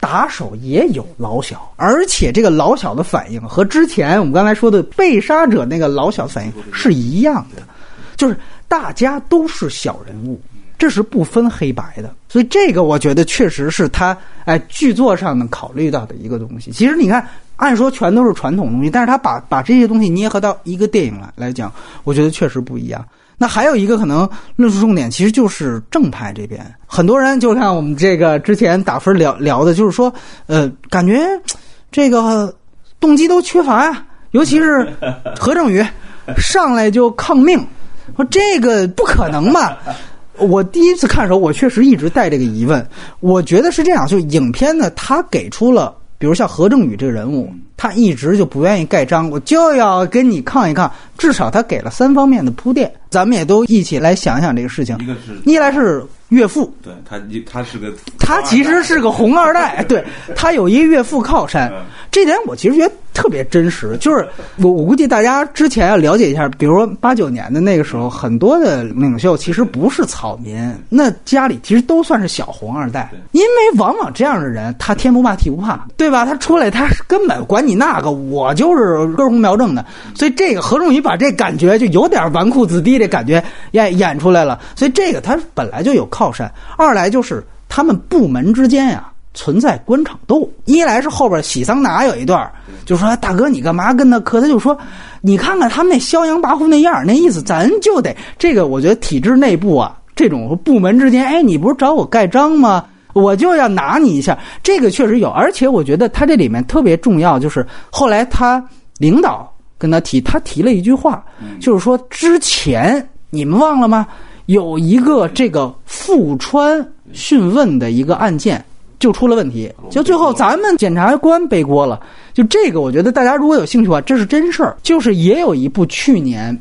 打手也有老小，而且这个老小的反应和之前我们刚才说的被杀者那个老小反应是一样的，就是大家都是小人物，这是不分黑白的。所以这个我觉得确实是他哎剧作上能考虑到的一个东西。其实你看，按说全都是传统东西，但是他把把这些东西捏合到一个电影来来讲，我觉得确实不一样。那还有一个可能论述重点，其实就是正派这边，很多人就看我们这个之前打分聊聊的，就是说，呃，感觉这个动机都缺乏呀，尤其是 (laughs) 何正宇上来就抗命，说这个不可能吧？我第一次看的时候，我确实一直带这个疑问。我觉得是这样，就影片呢，他给出了，比如像何正宇这个人物。他一直就不愿意盖章，我就要跟你抗一抗。至少他给了三方面的铺垫，咱们也都一起来想想这个事情。一个是，一来是岳父，对他，他是个，他其实是个红二代，(laughs) 对他有一岳父靠山，这点我其实觉得特别真实。就是我我估计大家之前要了解一下，比如说八九年的那个时候，很多的领袖其实不是草民，那家里其实都算是小红二代，因为往往这样的人，他天不怕地不怕，对吧？他出来他根本管你。那个我就是根红苗正的，所以这个何仲宇把这感觉就有点纨绔子弟的感觉演演出来了。所以这个他本来就有靠山，二来就是他们部门之间呀存在官场斗。一来是后边喜桑拿有一段，就说大哥你干嘛跟他磕？他就说你看看他们那嚣扬跋扈那样，那意思咱就得这个。我觉得体制内部啊，这种部门之间，哎，你不是找我盖章吗？我就要拿你一下，这个确实有，而且我觉得他这里面特别重要，就是后来他领导跟他提，他提了一句话，就是说之前你们忘了吗？有一个这个富川讯问的一个案件就出了问题，就最后咱们检察官背锅了。就这个，我觉得大家如果有兴趣的话，这是真事儿，就是也有一部去年。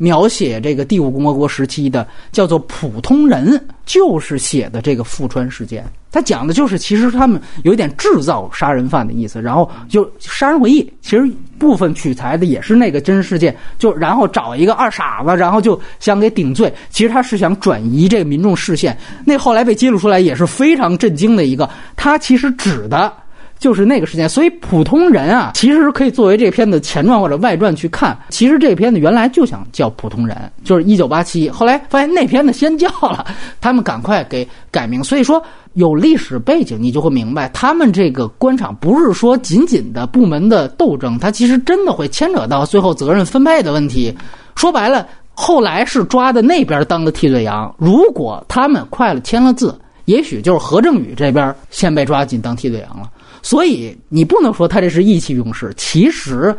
描写这个第五共和国时期的叫做《普通人》，就是写的这个富川事件。他讲的就是其实他们有点制造杀人犯的意思，然后就杀人回忆，其实部分取材的也是那个真实事件。就然后找一个二傻子，然后就想给顶罪。其实他是想转移这个民众视线。那后来被揭露出来也是非常震惊的一个。他其实指的。就是那个时间，所以普通人啊，其实可以作为这片子前传或者外传去看。其实这片子原来就想叫普通人，就是一九八七，后来发现那片子先叫了，他们赶快给改名。所以说有历史背景，你就会明白，他们这个官场不是说仅仅的部门的斗争，它其实真的会牵扯到最后责任分配的问题。说白了，后来是抓的那边当的替罪羊，如果他们快了签了字，也许就是何正宇这边先被抓进当替罪羊了。所以你不能说他这是意气用事，其实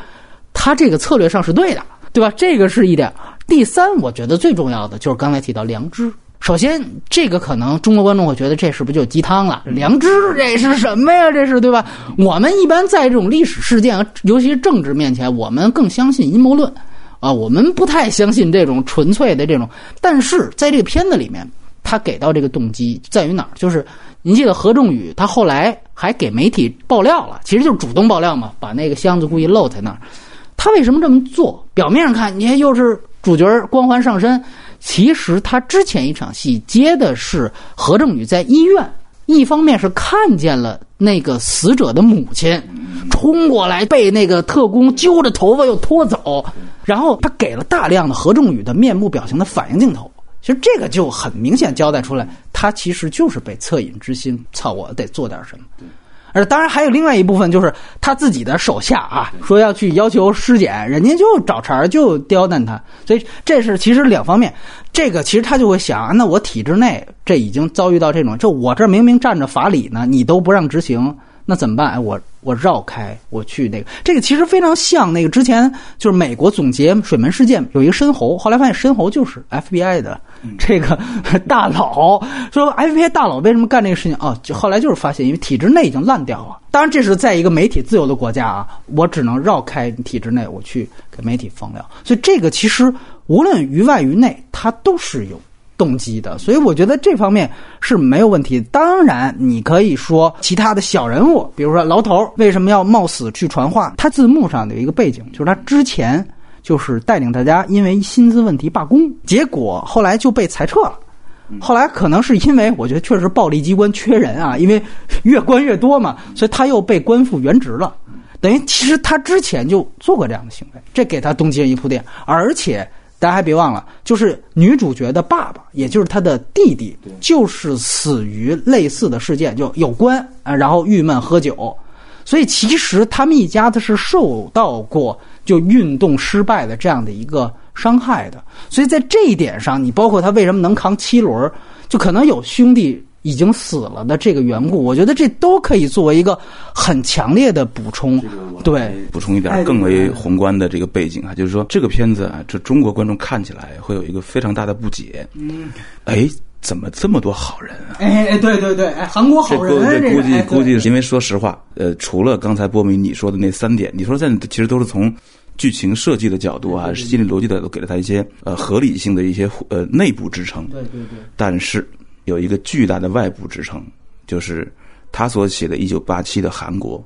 他这个策略上是对的，对吧？这个是一点。第三，我觉得最重要的就是刚才提到良知。首先，这个可能中国观众会觉得这是不是就鸡汤了？良知这是什么呀？这是对吧？我们一般在这种历史事件，尤其是政治面前，我们更相信阴谋论啊，我们不太相信这种纯粹的这种。但是在这个片子里面，他给到这个动机在于哪儿？就是。您记得何仲宇，他后来还给媒体爆料了，其实就是主动爆料嘛，把那个箱子故意露在那儿。他为什么这么做？表面上看，你看又是主角光环上身，其实他之前一场戏接的是何正宇在医院，一方面是看见了那个死者的母亲冲过来，被那个特工揪着头发又拖走，然后他给了大量的何仲宇的面部表情的反应镜头。其实这个就很明显交代出来，他其实就是被恻隐之心，操，我得做点什么。而当然还有另外一部分，就是他自己的手下啊，说要去要求尸检，人家就找茬就刁难他。所以这是其实两方面。这个其实他就会想，那我体制内这已经遭遇到这种，就我这明明站着法理呢，你都不让执行。那怎么办？哎，我我绕开，我去那个，这个其实非常像那个之前就是美国总结水门事件，有一个申猴，后来发现申猴就是 FBI 的这个 (laughs) 大佬，说 FBI 大佬为什么干这个事情哦？就后来就是发现，因为体制内已经烂掉了。当然，这是在一个媒体自由的国家啊，我只能绕开体制内，我去给媒体放料。所以这个其实无论于外于内，它都是有。动机的，所以我觉得这方面是没有问题。当然，你可以说其他的小人物，比如说牢头为什么要冒死去传话？他字幕上有一个背景，就是他之前就是带领大家因为薪资问题罢工，结果后来就被裁撤了。后来可能是因为我觉得确实暴力机关缺人啊，因为越关越多嘛，所以他又被官复原职了。等于其实他之前就做过这样的行为，这给他动机一铺垫，而且。大家还别忘了，就是女主角的爸爸，也就是她的弟弟，就是死于类似的事件，就有关啊，然后郁闷喝酒，所以其实他们一家子是受到过就运动失败的这样的一个伤害的，所以在这一点上，你包括他为什么能扛七轮，就可能有兄弟。已经死了的这个缘故，我觉得这都可以作为一个很强烈的补充。对，补充一点更为宏观的这个背景啊，就是说这个片子啊，这中国观众看起来会有一个非常大的不解。嗯，哎，怎么这么多好人啊？哎哎，对对对，哎，韩国好人。这估计估计是因为说实话，呃，除了刚才波米你说的那三点，你说在其实都是从剧情设计的角度啊，心理逻辑的，都给了他一些呃合理性的一些呃内部支撑。对对对，但是。有一个巨大的外部支撑，就是他所写的《一九八七》的韩国，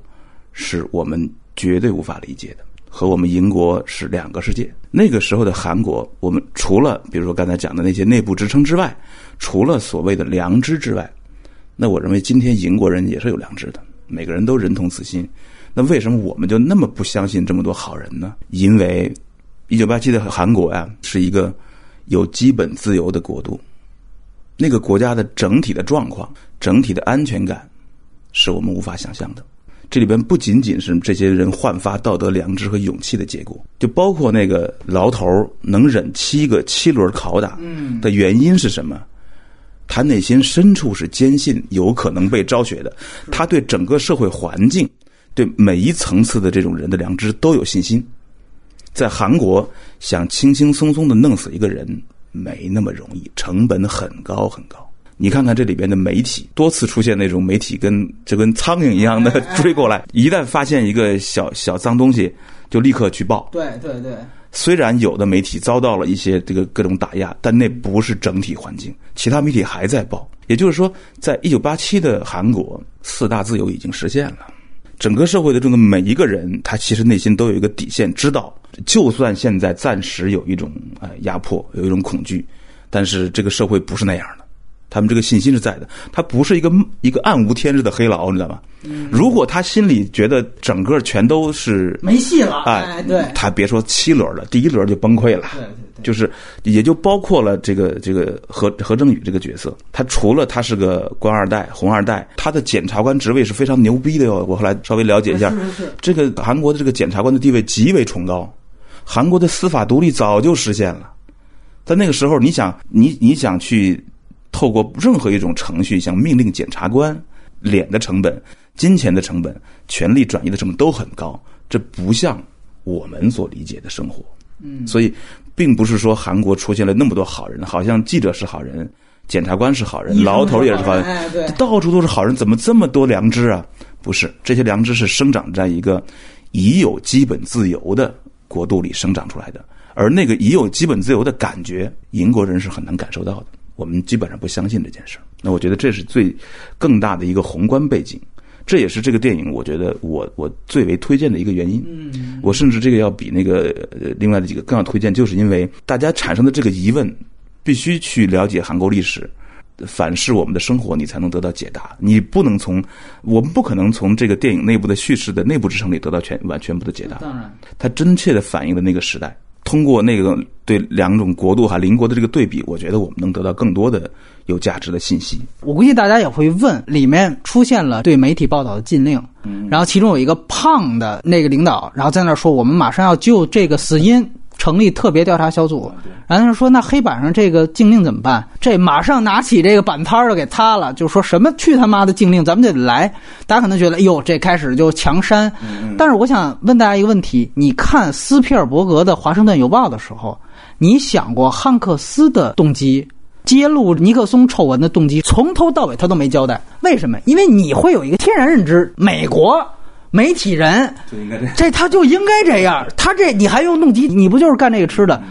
是我们绝对无法理解的，和我们英国是两个世界。那个时候的韩国，我们除了比如说刚才讲的那些内部支撑之外，除了所谓的良知之外，那我认为今天英国人也是有良知的，每个人都人同此心。那为什么我们就那么不相信这么多好人呢？因为一九八七的韩国呀，是一个有基本自由的国度。那个国家的整体的状况、整体的安全感，是我们无法想象的。这里边不仅仅是这些人焕发道德良知和勇气的结果，就包括那个牢头能忍七个七轮拷打的原因是什么？他内心深处是坚信有可能被昭雪的。他对整个社会环境、对每一层次的这种人的良知都有信心。在韩国，想轻轻松松的弄死一个人。没那么容易，成本很高很高。你看看这里边的媒体，多次出现那种媒体跟就跟苍蝇一样的追过来，一旦发现一个小小脏东西，就立刻去报。对对对。虽然有的媒体遭到了一些这个各种打压，但那不是整体环境，其他媒体还在报。也就是说，在一九八七的韩国，四大自由已经实现了。整个社会的这个每一个人，他其实内心都有一个底线，知道就算现在暂时有一种呃压迫，有一种恐惧，但是这个社会不是那样的，他们这个信心是在的，他不是一个一个暗无天日的黑牢，你知道吗？如果他心里觉得整个全都是没戏了，哎，对，他别说七轮了，第一轮就崩溃了。就是，也就包括了这个这个何何正宇这个角色。他除了他是个官二代、红二代，他的检察官职位是非常牛逼的哟。我后来稍微了解一下，这个韩国的这个检察官的地位极为崇高，韩国的司法独立早就实现了。在那个时候，你想你你想去透过任何一种程序，想命令检察官，脸的成本、金钱的成本、权力转移的成本都很高，这不像我们所理解的生活。嗯，所以。并不是说韩国出现了那么多好人，好像记者是好人，检察官是好人，牢头也是好人，到处都是好人，怎么这么多良知啊？不是，这些良知是生长在一个已有基本自由的国度里生长出来的，而那个已有基本自由的感觉，英国人是很难感受到的。我们基本上不相信这件事。那我觉得这是最更大的一个宏观背景。这也是这个电影，我觉得我我最为推荐的一个原因。嗯，我甚至这个要比那个另外的几个更要推荐，就是因为大家产生的这个疑问，必须去了解韩国历史，反噬我们的生活，你才能得到解答。你不能从我们不可能从这个电影内部的叙事的内部支撑里得到全完全部的解答。当然，它真切的反映了那个时代。通过那个对两种国度哈邻国的这个对比，我觉得我们能得到更多的有价值的信息。我估计大家也会问，里面出现了对媒体报道的禁令，然后其中有一个胖的那个领导，然后在那说我们马上要就这个死因。成立特别调查小组，然后说那黑板上这个禁令怎么办？这马上拿起这个板摊儿就给擦了，就说什么去他妈的禁令，咱们就得来。大家可能觉得，哎呦，这开始就强删。但是我想问大家一个问题：你看斯皮尔伯格的《华盛顿邮报》的时候，你想过汉克斯的动机？揭露尼克松丑闻的动机，从头到尾他都没交代。为什么？因为你会有一个天然认知，美国。媒体人，这他就应该这样。他这你还用弄机？你不就是干这个吃的？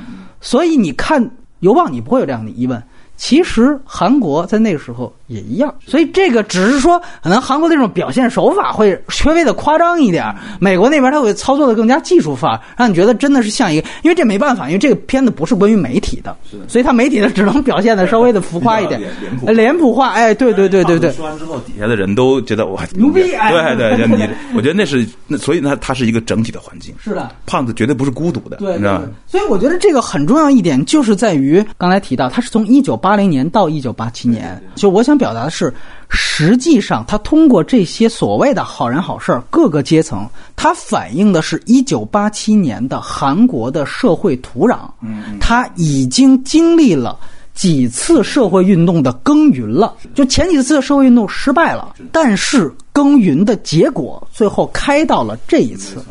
所以你看邮报，你不会有这样的疑问。其实韩国在那个时候也一样，所以这个只是说，可能韩国这种表现手法会稍微的夸张一点，美国那边他会操作的更加技术化，让你觉得真的是像一个，因为这没办法，因为这个片子不是关于媒体的，所以他媒体的只能表现的稍微的浮夸一点，脸谱化，哎，对对对对对。说完之后，底下的人都觉得哇 (laughs) 牛逼，对，对对，你我觉得那是那，所以呢，它是一个整体的环境。是的，胖子绝对不是孤独的，对，你知道吗？所以我觉得这个很重要一点，就是在于刚才提到，他是从一九八零年到一。一九八七年，就我想表达的是，实际上他通过这些所谓的好人好事各个阶层，它反映的是一九八七年的韩国的社会土壤。嗯，他已经经历了几次社会运动的耕耘了，就前几次社会运动失败了，但是耕耘的结果最后开到了这一次。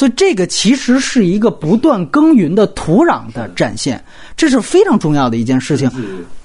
所以这个其实是一个不断耕耘的土壤的展现，这是非常重要的一件事情。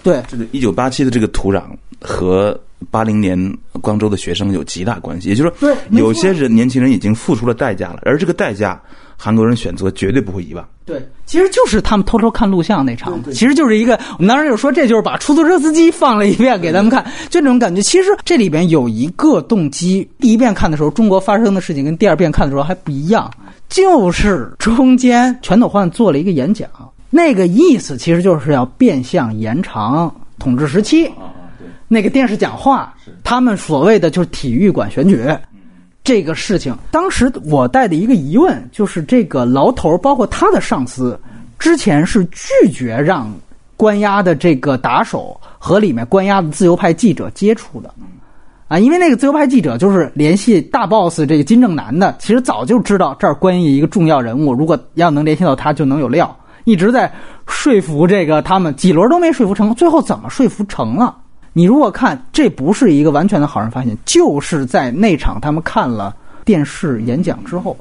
对，这个一九八七的这个土壤和八零年光州的学生有极大关系。也就是说，有些人年轻人已经付出了代价了，而这个代价，韩国人选择绝对不会遗忘。对，其实就是他们偷偷看录像那场，其实就是一个我们当时就说，这就是把出租车司机放了一遍给他们看，就这种感觉。其实这里边有一个动机，第一遍看的时候，中国发生的事情跟第二遍看的时候还不一样，就是中间全斗焕做了一个演讲，那个意思其实就是要变相延长统治时期。那个电视讲话，他们所谓的就是体育馆选举。这个事情，当时我带的一个疑问就是，这个牢头包括他的上司，之前是拒绝让关押的这个打手和里面关押的自由派记者接触的，啊，因为那个自由派记者就是联系大 boss 这个金正男的，其实早就知道这儿关于一个重要人物，如果要能联系到他，就能有料，一直在说服这个他们几轮都没说服成，最后怎么说服成了？你如果看，这不是一个完全的好人发现，就是在那场他们看了电视演讲之后，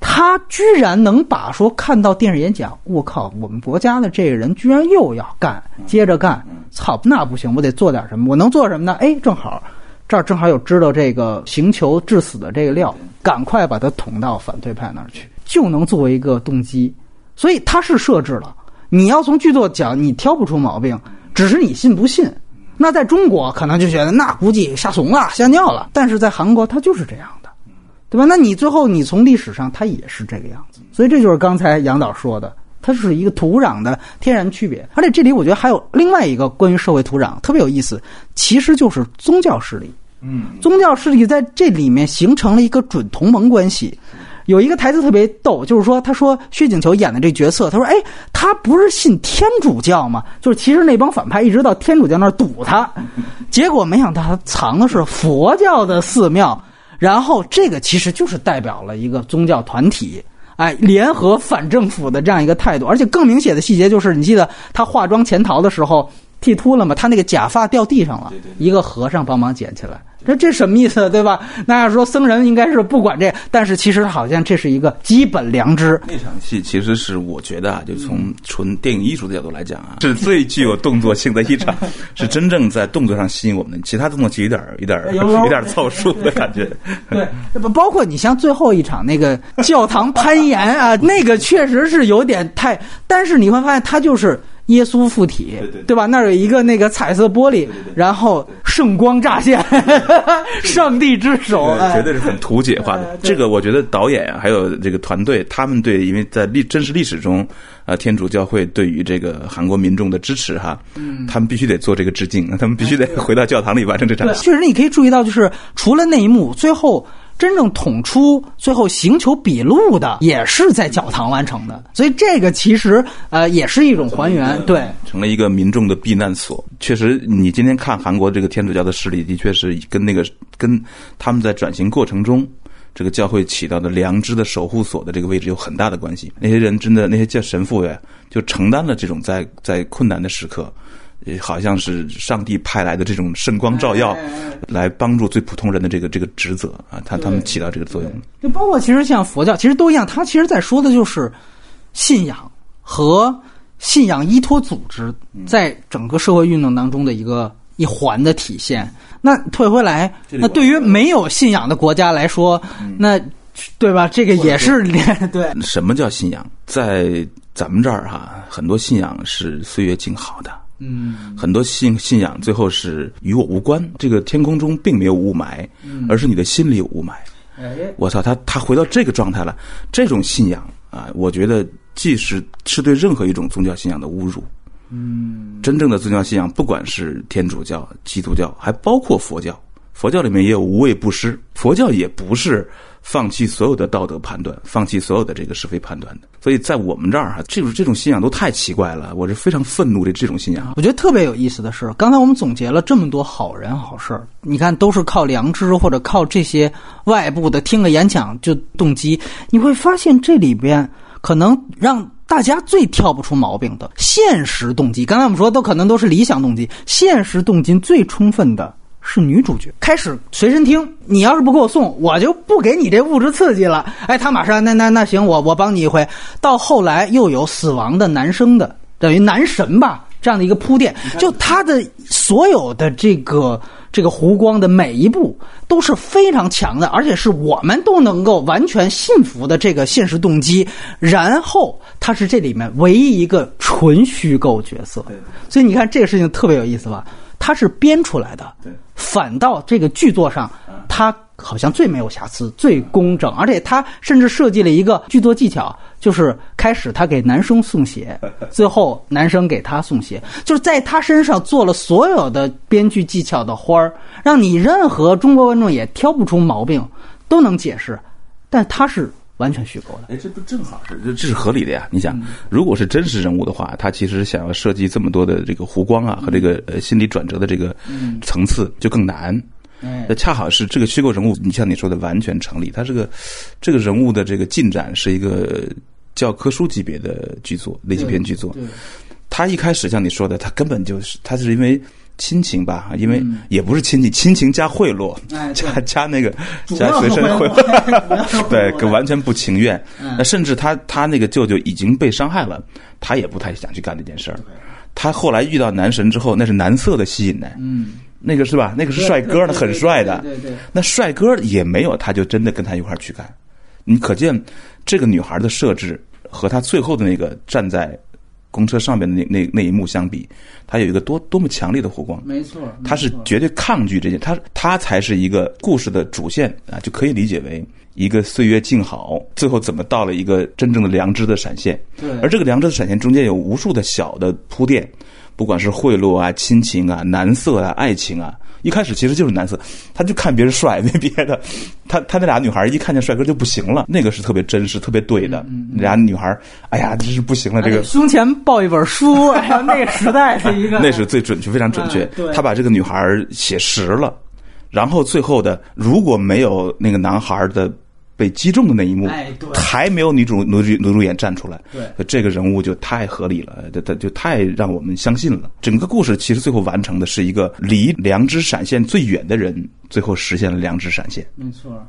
他居然能把说看到电视演讲，我靠，我们国家的这个人居然又要干，接着干，操，那不行，我得做点什么，我能做什么呢？哎，正好这儿正好有知道这个行求致死的这个料，赶快把他捅到反对派那儿去，就能作为一个动机，所以他是设置了，你要从剧作讲，你挑不出毛病，只是你信不信。那在中国可能就觉得那估计吓怂了、吓尿了，但是在韩国它就是这样的，对吧？那你最后你从历史上它也是这个样子，所以这就是刚才杨导说的，它是一个土壤的天然区别。而且这里我觉得还有另外一个关于社会土壤特别有意思，其实就是宗教势力。嗯，宗教势力在这里面形成了一个准同盟关系。有一个台词特别逗，就是说，他说薛景求演的这角色，他说：“哎，他不是信天主教吗？就是其实那帮反派一直到天主教那儿堵他，(laughs) 结果没想到他藏的是佛教的寺庙，然后这个其实就是代表了一个宗教团体，哎，联合反政府的这样一个态度。而且更明显的细节就是，你记得他化妆潜逃的时候剃秃了吗？他那个假发掉地上了，一个和尚帮忙捡起来。”这这什么意思，(laughs) 对吧？那要说僧人应该是不管这，但是其实好像这是一个基本良知。那场戏其实是我觉得啊，就从纯电影艺术的角度来讲啊，是最具有动作性的一场，(laughs) 是真正在动作上吸引我们的。其他动作其实有点有点 (laughs) 有点凑数的感觉。对，不包括你像最后一场那个教堂攀岩啊，那个确实是有点太，但是你会发现它就是。耶稣附体，对吧？那儿有一个那个彩色玻璃，然后圣光乍现，上帝之手，绝对是很图解化的。这个我觉得导演还有这个团队，他们对，因为在历真实历史中，呃，天主教会对于这个韩国民众的支持哈，他们必须得做这个致敬，他们必须得回到教堂里完成这场。确实，你可以注意到，就是除了那一幕，最后。真正捅出最后行求笔录的，也是在教堂完成的，所以这个其实呃也是一种还原，对，成了一个民众的避难所。确实，你今天看韩国这个天主教的势力，的确是跟那个跟他们在转型过程中，这个教会起到的良知的守护所的这个位置有很大的关系。那些人真的，那些叫神父呀，就承担了这种在在困难的时刻。好像是上帝派来的这种圣光照耀，来帮助最普通人的这个这个职责啊，他他们起到这个作用。就包括其实像佛教，其实都一样，他其实在说的就是信仰和信仰依托组织在整个社会运动当中的一个一环的体现。那退回来，那对于没有信仰的国家来说，那对吧？这个也是 (laughs) 对。什么叫信仰？在咱们这儿哈，很多信仰是岁月静好的。嗯很多信信仰最后是与我无关，这个天空中并没有雾霾，而是你的心里有雾霾。哎，我操，他他回到这个状态了，这种信仰啊，我觉得既是是对任何一种宗教信仰的侮辱。嗯，真正的宗教信仰，不管是天主教、基督教，还包括佛教，佛教里面也有无畏布施，佛教也不是放弃所有的道德判断，放弃所有的这个是非判断的。所以在我们这儿哈，这种这种信仰都太奇怪了，我是非常愤怒的这种信仰。我觉得特别有意思的是，刚才我们总结了这么多好人好事儿，你看都是靠良知或者靠这些外部的听个演讲就动机，你会发现这里边可能让大家最挑不出毛病的现实动机。刚才我们说都可能都是理想动机，现实动机最充分的。是女主角开始随身听，你要是不给我送，我就不给你这物质刺激了。哎，他马上那那那行，我我帮你一回。到后来又有死亡的男生的，等于男神吧这样的一个铺垫，就他的所有的这个这个湖光的每一步都是非常强的，而且是我们都能够完全信服的这个现实动机。然后他是这里面唯一一个纯虚构角色，所以你看这个事情特别有意思吧？他是编出来的，对，反倒这个剧作上，他好像最没有瑕疵、最工整，而且他甚至设计了一个剧作技巧，就是开始他给男生送鞋，(laughs) 最后男生给他送鞋，就是在他身上做了所有的编剧技巧的花儿，让你任何中国观众也挑不出毛病，都能解释，但他是。完全虚构的，哎，这不正好是这这是合理的呀？你想，如果是真实人物的话，他其实想要设计这么多的这个弧光啊和这个呃心理转折的这个层次就更难。那恰好是这个虚构人物，你像你说的完全成立。他这个这个人物的这个进展是一个教科书级别的剧作，类型片剧作。他一开始像你说的，他根本就是他是因为。亲情吧，因为也不是亲戚，亲情加贿赂，加加那个加学生贿赂，(laughs) 对，完全不情愿。那甚至他他那个舅舅已经被伤害了，他也不太想去干这件事儿。他后来遇到男神之后，那是男色的吸引呢，嗯，那个是吧？那个是帅哥，的很帅的，对对。那帅哥也没有，他就真的跟他一块儿去干。你可见这个女孩的设置和他最后的那个站在。公车上面的那那那一幕相比，它有一个多多么强烈的火光，没错，他是绝对抗拒这件，他他才是一个故事的主线啊，就可以理解为一个岁月静好，最后怎么到了一个真正的良知的闪现，对，而这个良知的闪现中间有无数的小的铺垫，不管是贿赂啊、亲情啊、男色啊、爱情啊。一开始其实就是男色，他就看别人帅，没别的。他他那俩女孩一看见帅哥就不行了，那个是特别真实、特别对的。俩女孩，哎呀，真是不行了。这个胸前抱一本书，(laughs) 哎呀，那个时代是一个，(laughs) 那是最准确、非常准确。他把这个女孩写实了，然后最后的如果没有那个男孩的。被击中的那一幕，还没有女主女主女主演站出来，对，这个人物就太合理了，他他就太让我们相信了。整个故事其实最后完成的是一个离良知闪现最远的人，最后实现了良知闪现。没错。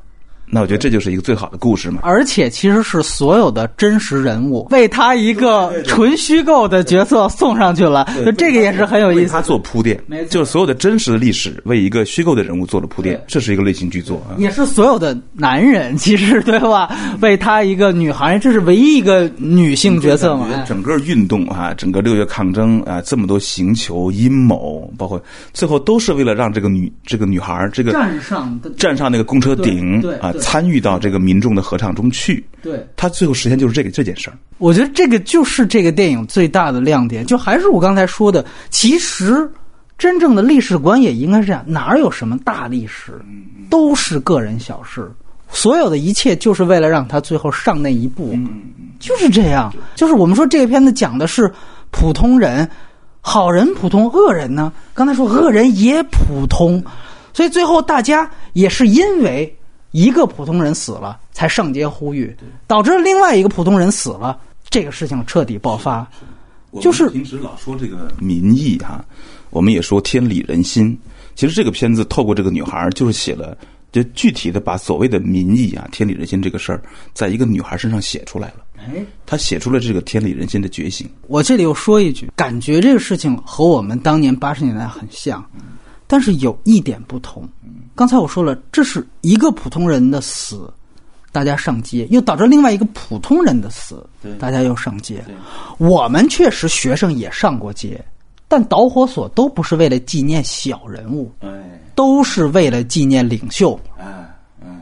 那我觉得这就是一个最好的故事嘛，而且其实是所有的真实人物为他一个纯虚构的角色送上去了，就这个也是很有意思。他做铺垫，就是所有的真实的历史为一个虚构的人物做了铺垫，这是一个类型剧作啊。也是所有的男人其实对吧？为他一个女孩，这是唯一一个女性角色嘛？整个运动啊，整个六月抗争啊，这么多行球阴谋，包括最后都是为了让这个女这个女孩这个站上站上那个公车顶啊。参与到这个民众的合唱中去，对他最后实现就是这个这件事儿。我觉得这个就是这个电影最大的亮点，就还是我刚才说的，其实真正的历史观也应该是这样，哪有什么大历史，都是个人小事，所有的一切就是为了让他最后上那一步，就是这样。就是我们说这个片子讲的是普通人，好人普通，恶人呢？刚才说恶人也普通，所以最后大家也是因为。一个普通人死了，才上街呼吁，导致另外一个普通人死了，这个事情彻底爆发。就是平时老说这个民意哈，我们也说天理人心。其实这个片子透过这个女孩，就是写了，就具体的把所谓的民意啊、天理人心这个事儿，在一个女孩身上写出来了。哎，她写出了这个天理人心的觉醒。我这里又说一句，感觉这个事情和我们当年八十年代很像，但是有一点不同。刚才我说了，这是一个普通人的死，大家上街，又导致另外一个普通人的死，大家又上街。我们确实学生也上过街，但导火索都不是为了纪念小人物，哎，都是为了纪念领袖。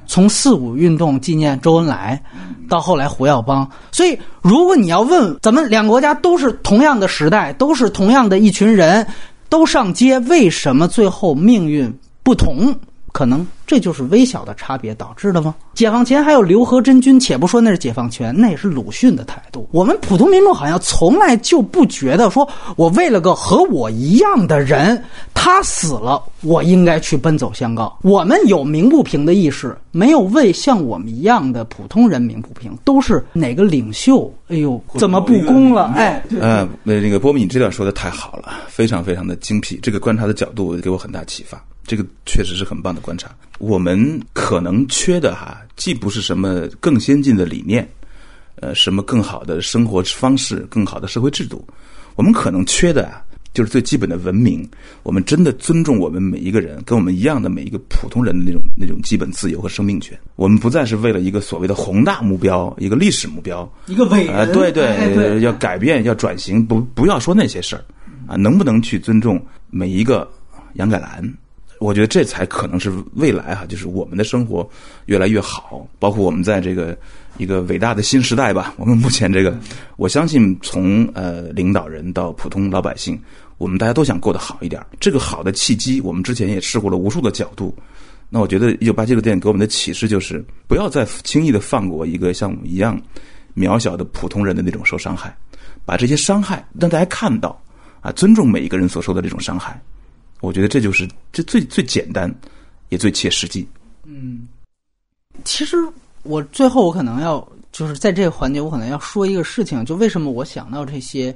从四五运动纪念周恩来，到后来胡耀邦。所以，如果你要问咱们两个国家都是同样的时代，都是同样的一群人，都上街，为什么最后命运不同？可能这就是微小的差别导致的吗？解放前还有刘和真君，且不说那是解放前，那也是鲁迅的态度。我们普通民众好像从来就不觉得说，我为了个和我一样的人，他死了，我应该去奔走相告。我们有鸣不平的意识，没有为像我们一样的普通人鸣不平，都是哪个领袖？哎呦，怎么不公了？哎，呃，那那个波米，你这段说的太好了，非常非常的精辟，这个观察的角度给我很大启发。这个确实是很棒的观察。我们可能缺的哈，既不是什么更先进的理念，呃，什么更好的生活方式、更好的社会制度，我们可能缺的啊，就是最基本的文明。我们真的尊重我们每一个人，跟我们一样的每一个普通人的那种那种基本自由和生命权。我们不再是为了一个所谓的宏大目标、一个历史目标，一个伟啊，人，对哎对，要改变、要转型，不不要说那些事儿啊，能不能去尊重每一个杨改兰？我觉得这才可能是未来哈，就是我们的生活越来越好，包括我们在这个一个伟大的新时代吧。我们目前这个，我相信从呃领导人到普通老百姓，我们大家都想过得好一点。这个好的契机，我们之前也试过了无数个角度。那我觉得一九八七的电影给我们的启示就是，不要再轻易的放过一个像我们一样渺小的普通人的那种受伤害，把这些伤害让大家看到啊，尊重每一个人所受的这种伤害。我觉得这就是这最最简单，也最切实际。嗯其实我最后我可能要就是在这个环节，我可能要说一个事情，就为什么我想到这些，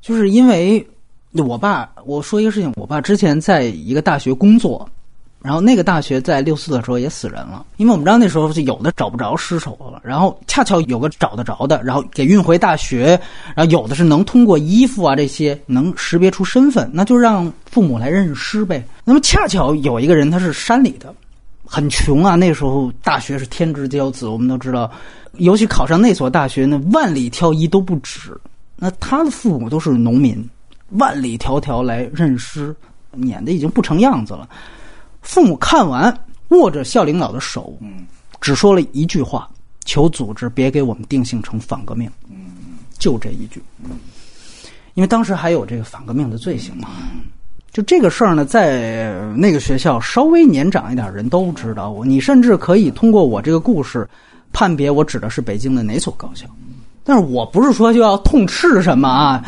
就是因为我爸，我说一个事情，我爸之前在一个大学工作，然后那个大学在六四的时候也死人了，因为我们知道那时候就有的找不着尸首了，然后恰巧有个找得着的，然后给运回大学，然后有的是能通过衣服啊这些能识别出身份，那就让父母来认尸呗。那么恰巧有一个人他是山里的，很穷啊，那时候大学是天之骄子，我们都知道，尤其考上那所大学，那万里挑一都不止。那他的父母都是农民，万里迢迢来认尸，撵的已经不成样子了。父母看完，握着校领导的手，只说了一句话：“求组织别给我们定性成反革命。”就这一句。因为当时还有这个反革命的罪行嘛。就这个事儿呢，在那个学校稍微年长一点的人都知道我，你甚至可以通过我这个故事判别我指的是北京的哪所高校。但是我不是说就要痛斥什么啊，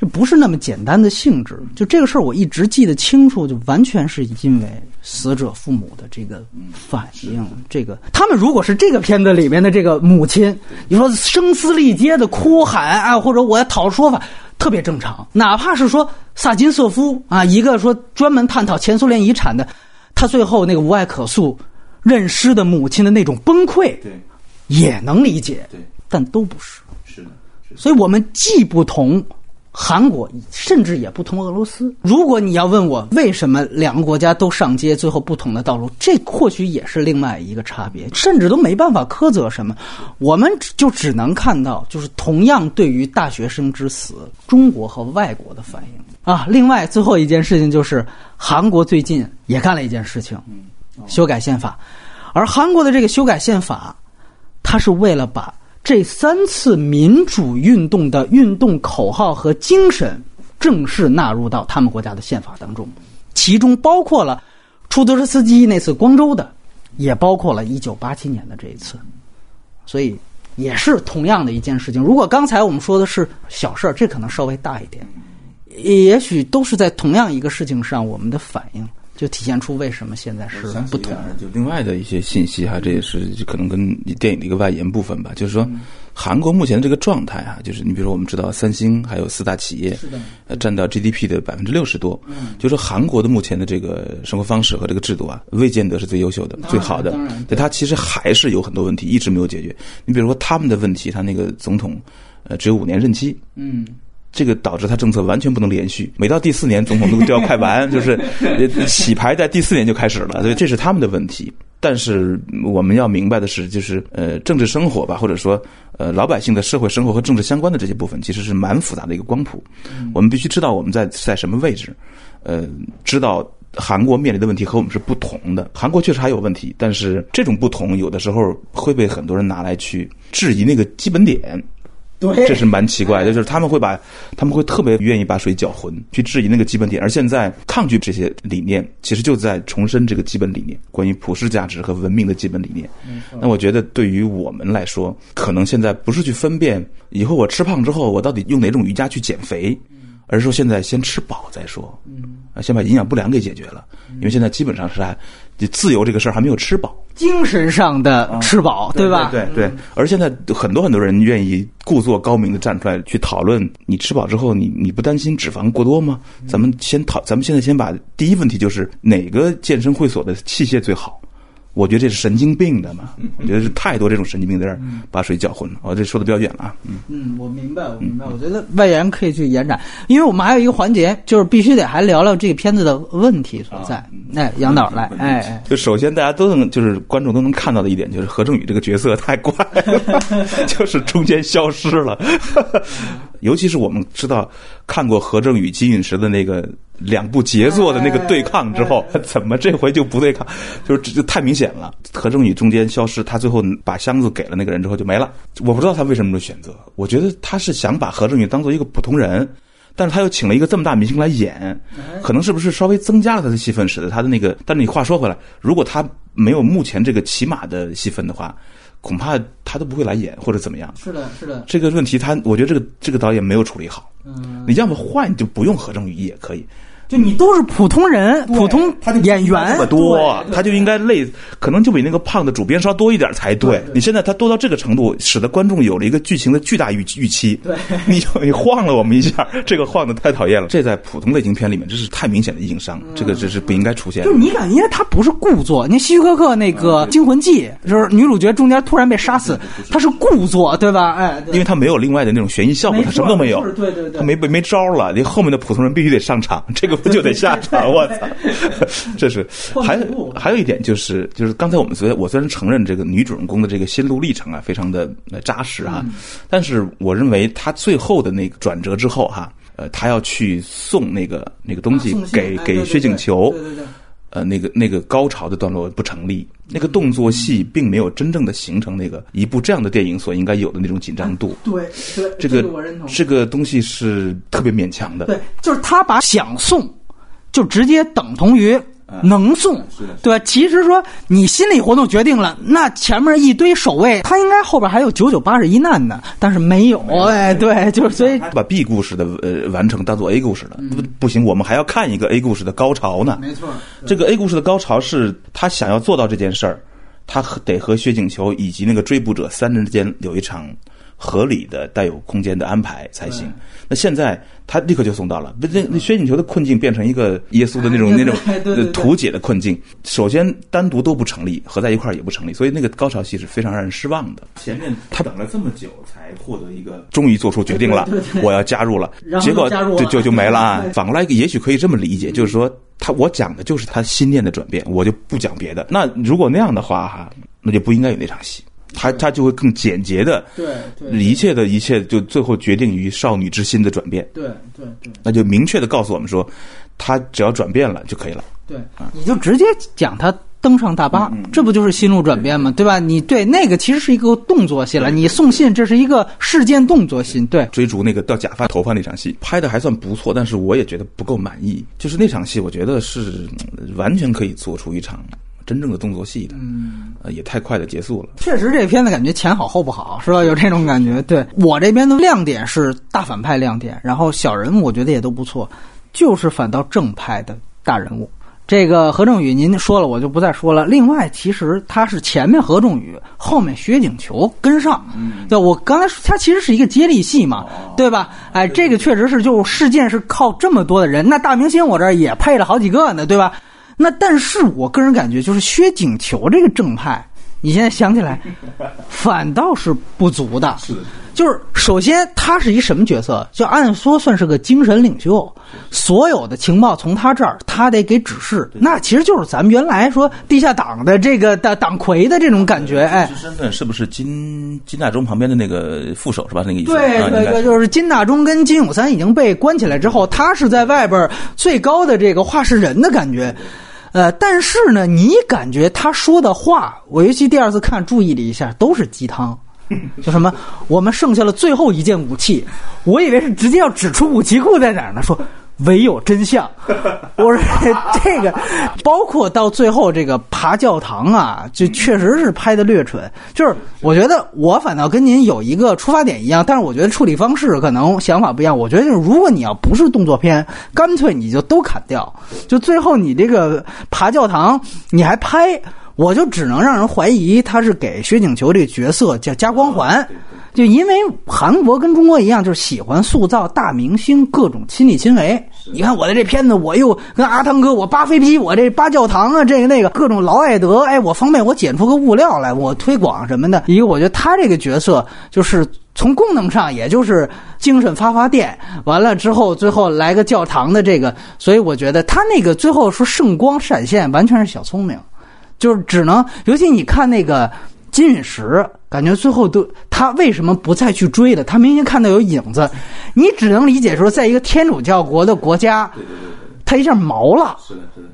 这不是那么简单的性质。就这个事儿，我一直记得清楚，就完全是因为死者父母的这个反应。这个他们如果是这个片子里面的这个母亲，你说声嘶力竭的哭喊啊，或者我要讨说法。特别正常，哪怕是说萨金瑟夫啊，一个说专门探讨前苏联遗产的，他最后那个无爱可诉、认尸的母亲的那种崩溃，对，也能理解，对，但都不是。是的，所以我们既不同韩国，甚至也不同俄罗斯。如果你要问我为什么两个国家都上街，最后不同的道路，这或许也是另外一个差别，甚至都没办法苛责什么。我们就只能看到，就是同样对于大学生之死，中国和外国的反应啊。另外，最后一件事情就是韩国最近也干了一件事情，修改宪法，而韩国的这个修改宪法，它是为了把。这三次民主运动的运动口号和精神正式纳入到他们国家的宪法当中，其中包括了出租车司机那次光州的，也包括了一九八七年的这一次，所以也是同样的一件事情。如果刚才我们说的是小事儿，这可能稍微大一点，也许都是在同样一个事情上，我们的反应。就体现出为什么现在是不同。就另外的一些信息哈，这也是可能跟电影的一个外延部分吧。就是说，韩国目前的这个状态啊，就是你比如说我们知道三星还有四大企业，呃，占到 GDP 的百分之六十多。嗯，就说韩国的目前的这个生活方式和这个制度啊，未见得是最优秀的、最好的。对，它其实还是有很多问题一直没有解决。你比如说他们的问题，他那个总统呃只有五年任期。嗯。这个导致他政策完全不能连续，每到第四年总统都都要快完，(laughs) 就是洗牌在第四年就开始了，所以这是他们的问题。但是我们要明白的是，就是呃，政治生活吧，或者说呃，老百姓的社会生活和政治相关的这些部分，其实是蛮复杂的一个光谱。我们必须知道我们在在什么位置，呃，知道韩国面临的问题和我们是不同的。韩国确实还有问题，但是这种不同有的时候会被很多人拿来去质疑那个基本点。对，这是蛮奇怪的，(laughs) 就是他们会把，他们会特别愿意把水搅浑，去质疑那个基本点。而现在抗拒这些理念，其实就在重申这个基本理念，关于普世价值和文明的基本理念。那我觉得对于我们来说，可能现在不是去分辨以后我吃胖之后我到底用哪种瑜伽去减肥，而是说现在先吃饱再说，啊，先把营养不良给解决了，因为现在基本上是还。自由这个事儿还没有吃饱，精神上的吃饱，对吧？对对。而现在很多很多人愿意故作高明的站出来去讨论，你吃饱之后，你你不担心脂肪过多吗？咱们先讨，咱们现在先把第一问题就是哪个健身会所的器械最好。我觉得这是神经病的嘛，我觉得是太多这种神经病在这儿把水搅浑了。我这说的比较远了啊。嗯，我明白，我明白。我觉得外延可以去延展，因为我们还有一个环节，就是必须得还聊聊这个片子的问题所在。哎，杨导来，哎哎。就首先大家都能，就是观众都能看到的一点，就是何正宇这个角色太怪，(laughs) 就是中间消失了。(laughs) 尤其是我们知道看过何正宇金陨石的那个。两部杰作的那个对抗之后，怎么这回就不对抗？就是这太明显了。何正宇中间消失，他最后把箱子给了那个人之后就没了。我不知道他为什么这么选择。我觉得他是想把何正宇当做一个普通人，但是他又请了一个这么大明星来演，可能是不是稍微增加了他的戏份，使得他的那个？但是你话说回来，如果他没有目前这个起码的戏份的话，恐怕他都不会来演或者怎么样。是的，是的。这个问题他，我觉得这个这个导演没有处理好。嗯，你要么换，就不用何正宇也可以。就你都是普通人，普通演员这么多，他就应该累，可能就比那个胖的主编稍多一点才对。你现在他多到这个程度，使得观众有了一个剧情的巨大预预期。对，(laughs) 你你晃了我们一下，这个晃的太讨厌了。这在普通类型片里面，这是太明显的硬伤，这个这是不应该出现。就是你感觉他不是故作，你希区柯克那个《惊魂记》，就是女主角中间突然被杀死，他是故作，对吧？哎，因为他没有另外的那种悬疑效果，他什么都没有。对对对，他没没招了，你后面的普通人必须得上场，这个不 (laughs) 就得下场？(laughs) 我操！这是还还有一点就是，就是刚才我们虽我虽然承认这个女主人公的这个心路历程啊，非常的扎实啊，但是我认为她最后的那个转折之后哈，呃，她要去送那个那个东西给给薛景求，呃，那个那个高潮的段落不成立，那个动作戏并没有真正的形成那个一部这样的电影所应该有的那种紧张度。对对，这个这个东西是特别勉强的。对，就是他把想送。就直接等同于能送，对吧？其实说你心理活动决定了，那前面一堆守卫，他应该后边还有九九八十一难呢，但是没有。哎，对，就是所以把 B 故事的呃完成当做 A 故事了，不不行，我们还要看一个 A 故事的高潮呢。没错，这个 A 故事的高潮是他想要做到这件事儿，他得和薛景求以及那个追捕者三人之间有一场。合理的、带有空间的安排才行。那现在他立刻就送到了，那那薛景球的困境变成一个耶稣的那种那种 (laughs) 图解的困境。首先单独都不成立，合在一块儿也不成立，所以那个高潮戏是非常让人失望的。前面他等了这么久才获得一个，终于做出决定了，我要加入了，结果就就就没了啊。反过来也许可以这么理解，就是说他我讲的就是他心念的转变，我就不讲别的。那如果那样的话哈，那就不应该有那场戏。他他就会更简洁的，对对，一切的一切就最后决定于少女之心的转变，对对对，那就明确的告诉我们说，他只要转变了就可以了，对。啊，你就直接讲他登上大巴，这不就是心路转变吗？对吧？你对那个其实是一个动作戏了，你送信这是一个事件动作戏，对，追逐那个掉假发头发那场戏拍的还算不错，但是我也觉得不够满意，就是那场戏我觉得是完全可以做出一场。真正的动作戏的，嗯，呃，也太快的结束了。确实，这片子感觉前好后不好，是吧？(laughs) 有这种感觉。对我这边的亮点是大反派亮点，然后小人物我觉得也都不错，就是反倒正派的大人物。这个何正宇您说了，我就不再说了。另外，其实他是前面何正宇，后面薛景求跟上。对，我刚才说他其实是一个接力戏嘛，对吧？哎，这个确实是，就事件是靠这么多的人，那大明星我这儿也配了好几个呢，对吧？那但是我个人感觉，就是薛景求这个正派，你现在想起来，(laughs) 反倒是不足的。是的。就是首先他是一什么角色？就按说算是个精神领袖，所有的情报从他这儿，他得给指示。那其实就是咱们原来说地下党的这个党党魁的这种感觉。哎，身份是不是金金大中旁边的那个副手是吧？那个意思。对对对，就是金大中跟金永三已经被关起来之后，他是在外边最高的这个话事人的感觉。呃，但是呢，你感觉他说的话，我尤其第二次看，注意了一下，都是鸡汤，(laughs) 就什么我们剩下了最后一件武器，我以为是直接要指出武器库在哪儿呢，说。唯有真相，(laughs) 我说这个，包括到最后这个爬教堂啊，就确实是拍的略蠢。就是我觉得我反倒跟您有一个出发点一样，但是我觉得处理方式可能想法不一样。我觉得就是如果你要不是动作片，干脆你就都砍掉。就最后你这个爬教堂你还拍，我就只能让人怀疑他是给薛景求这个角色叫加光环。就因为韩国跟中国一样，就是喜欢塑造大明星，各种亲力亲为。你看我的这片子，我又跟阿汤哥，我扒飞机，我这扒教堂啊，这个那个各种劳埃德，哎，我方便我剪出个物料来，我推广什么的。一个我觉得他这个角色就是从功能上，也就是精神发发电，完了之后最后来个教堂的这个，所以我觉得他那个最后说圣光闪现，完全是小聪明，就是只能，尤其你看那个。金陨石感觉最后都他为什么不再去追了？他明明看到有影子，你只能理解说，在一个天主教国的国家，他一下毛了，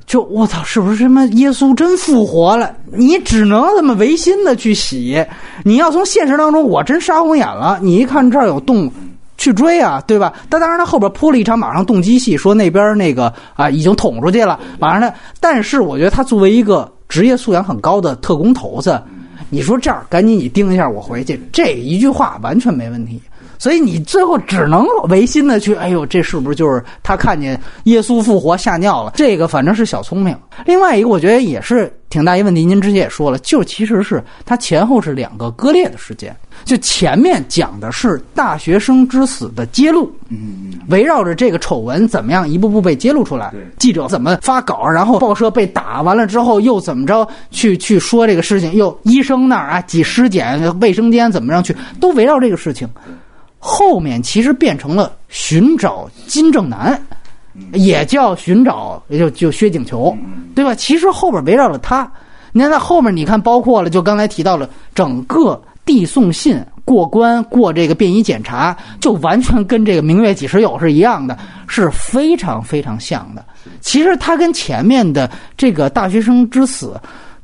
就我操，是不是什么耶稣真复活了？你只能这么违心的去洗。你要从现实当中，我真杀红眼了。你一看这儿有洞，去追啊，对吧？但当然，他后边铺了一场马上动机戏，说那边那个啊已经捅出去了，马上他。但是我觉得他作为一个职业素养很高的特工头子。你说这样赶紧你盯一下我回去，这一句话完全没问题。所以你最后只能违心的去，哎呦，这是不是就是他看见耶稣复活吓尿了？这个反正是小聪明。另外一个，我觉得也是挺大一问题。您之前也说了，就其实是他前后是两个割裂的事件。就前面讲的是大学生之死的揭露，嗯嗯，围绕着这个丑闻怎么样一步步被揭露出来，记者怎么发稿，然后报社被打完了之后又怎么着去去说这个事情，又医生那儿啊挤尸检，卫生间怎么样去，都围绕这个事情。后面其实变成了寻找金正男，也叫寻找，也就就薛景求，对吧？其实后边围绕着他。你看在后面，你看包括了，就刚才提到了整个递送信、过关、过这个便衣检查，就完全跟这个《明月几时有》是一样的，是非常非常像的。其实他跟前面的这个大学生之死，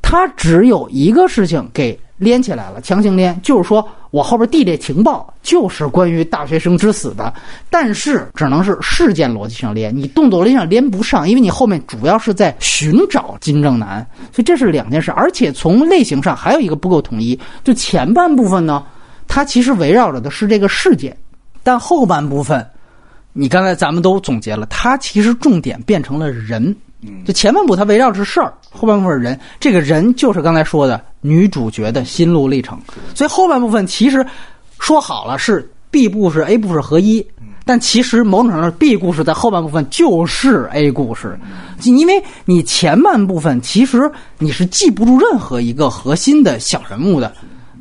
他只有一个事情给。连起来了，强行连，就是说我后边递这情报就是关于大学生之死的，但是只能是事件逻辑上连，你动作逻辑上连不上，因为你后面主要是在寻找金正男，所以这是两件事，而且从类型上还有一个不够统一，就前半部分呢，它其实围绕着的是这个事件，但后半部分，你刚才咱们都总结了，它其实重点变成了人。就前半部它围绕着事儿，后半部分人，这个人就是刚才说的女主角的心路历程。所以后半部分其实说好了是 B 故事 A 故事合一，但其实某种程度上 B 故事在后半部分就是 A 故事，因为你前半部分其实你是记不住任何一个核心的小人物的，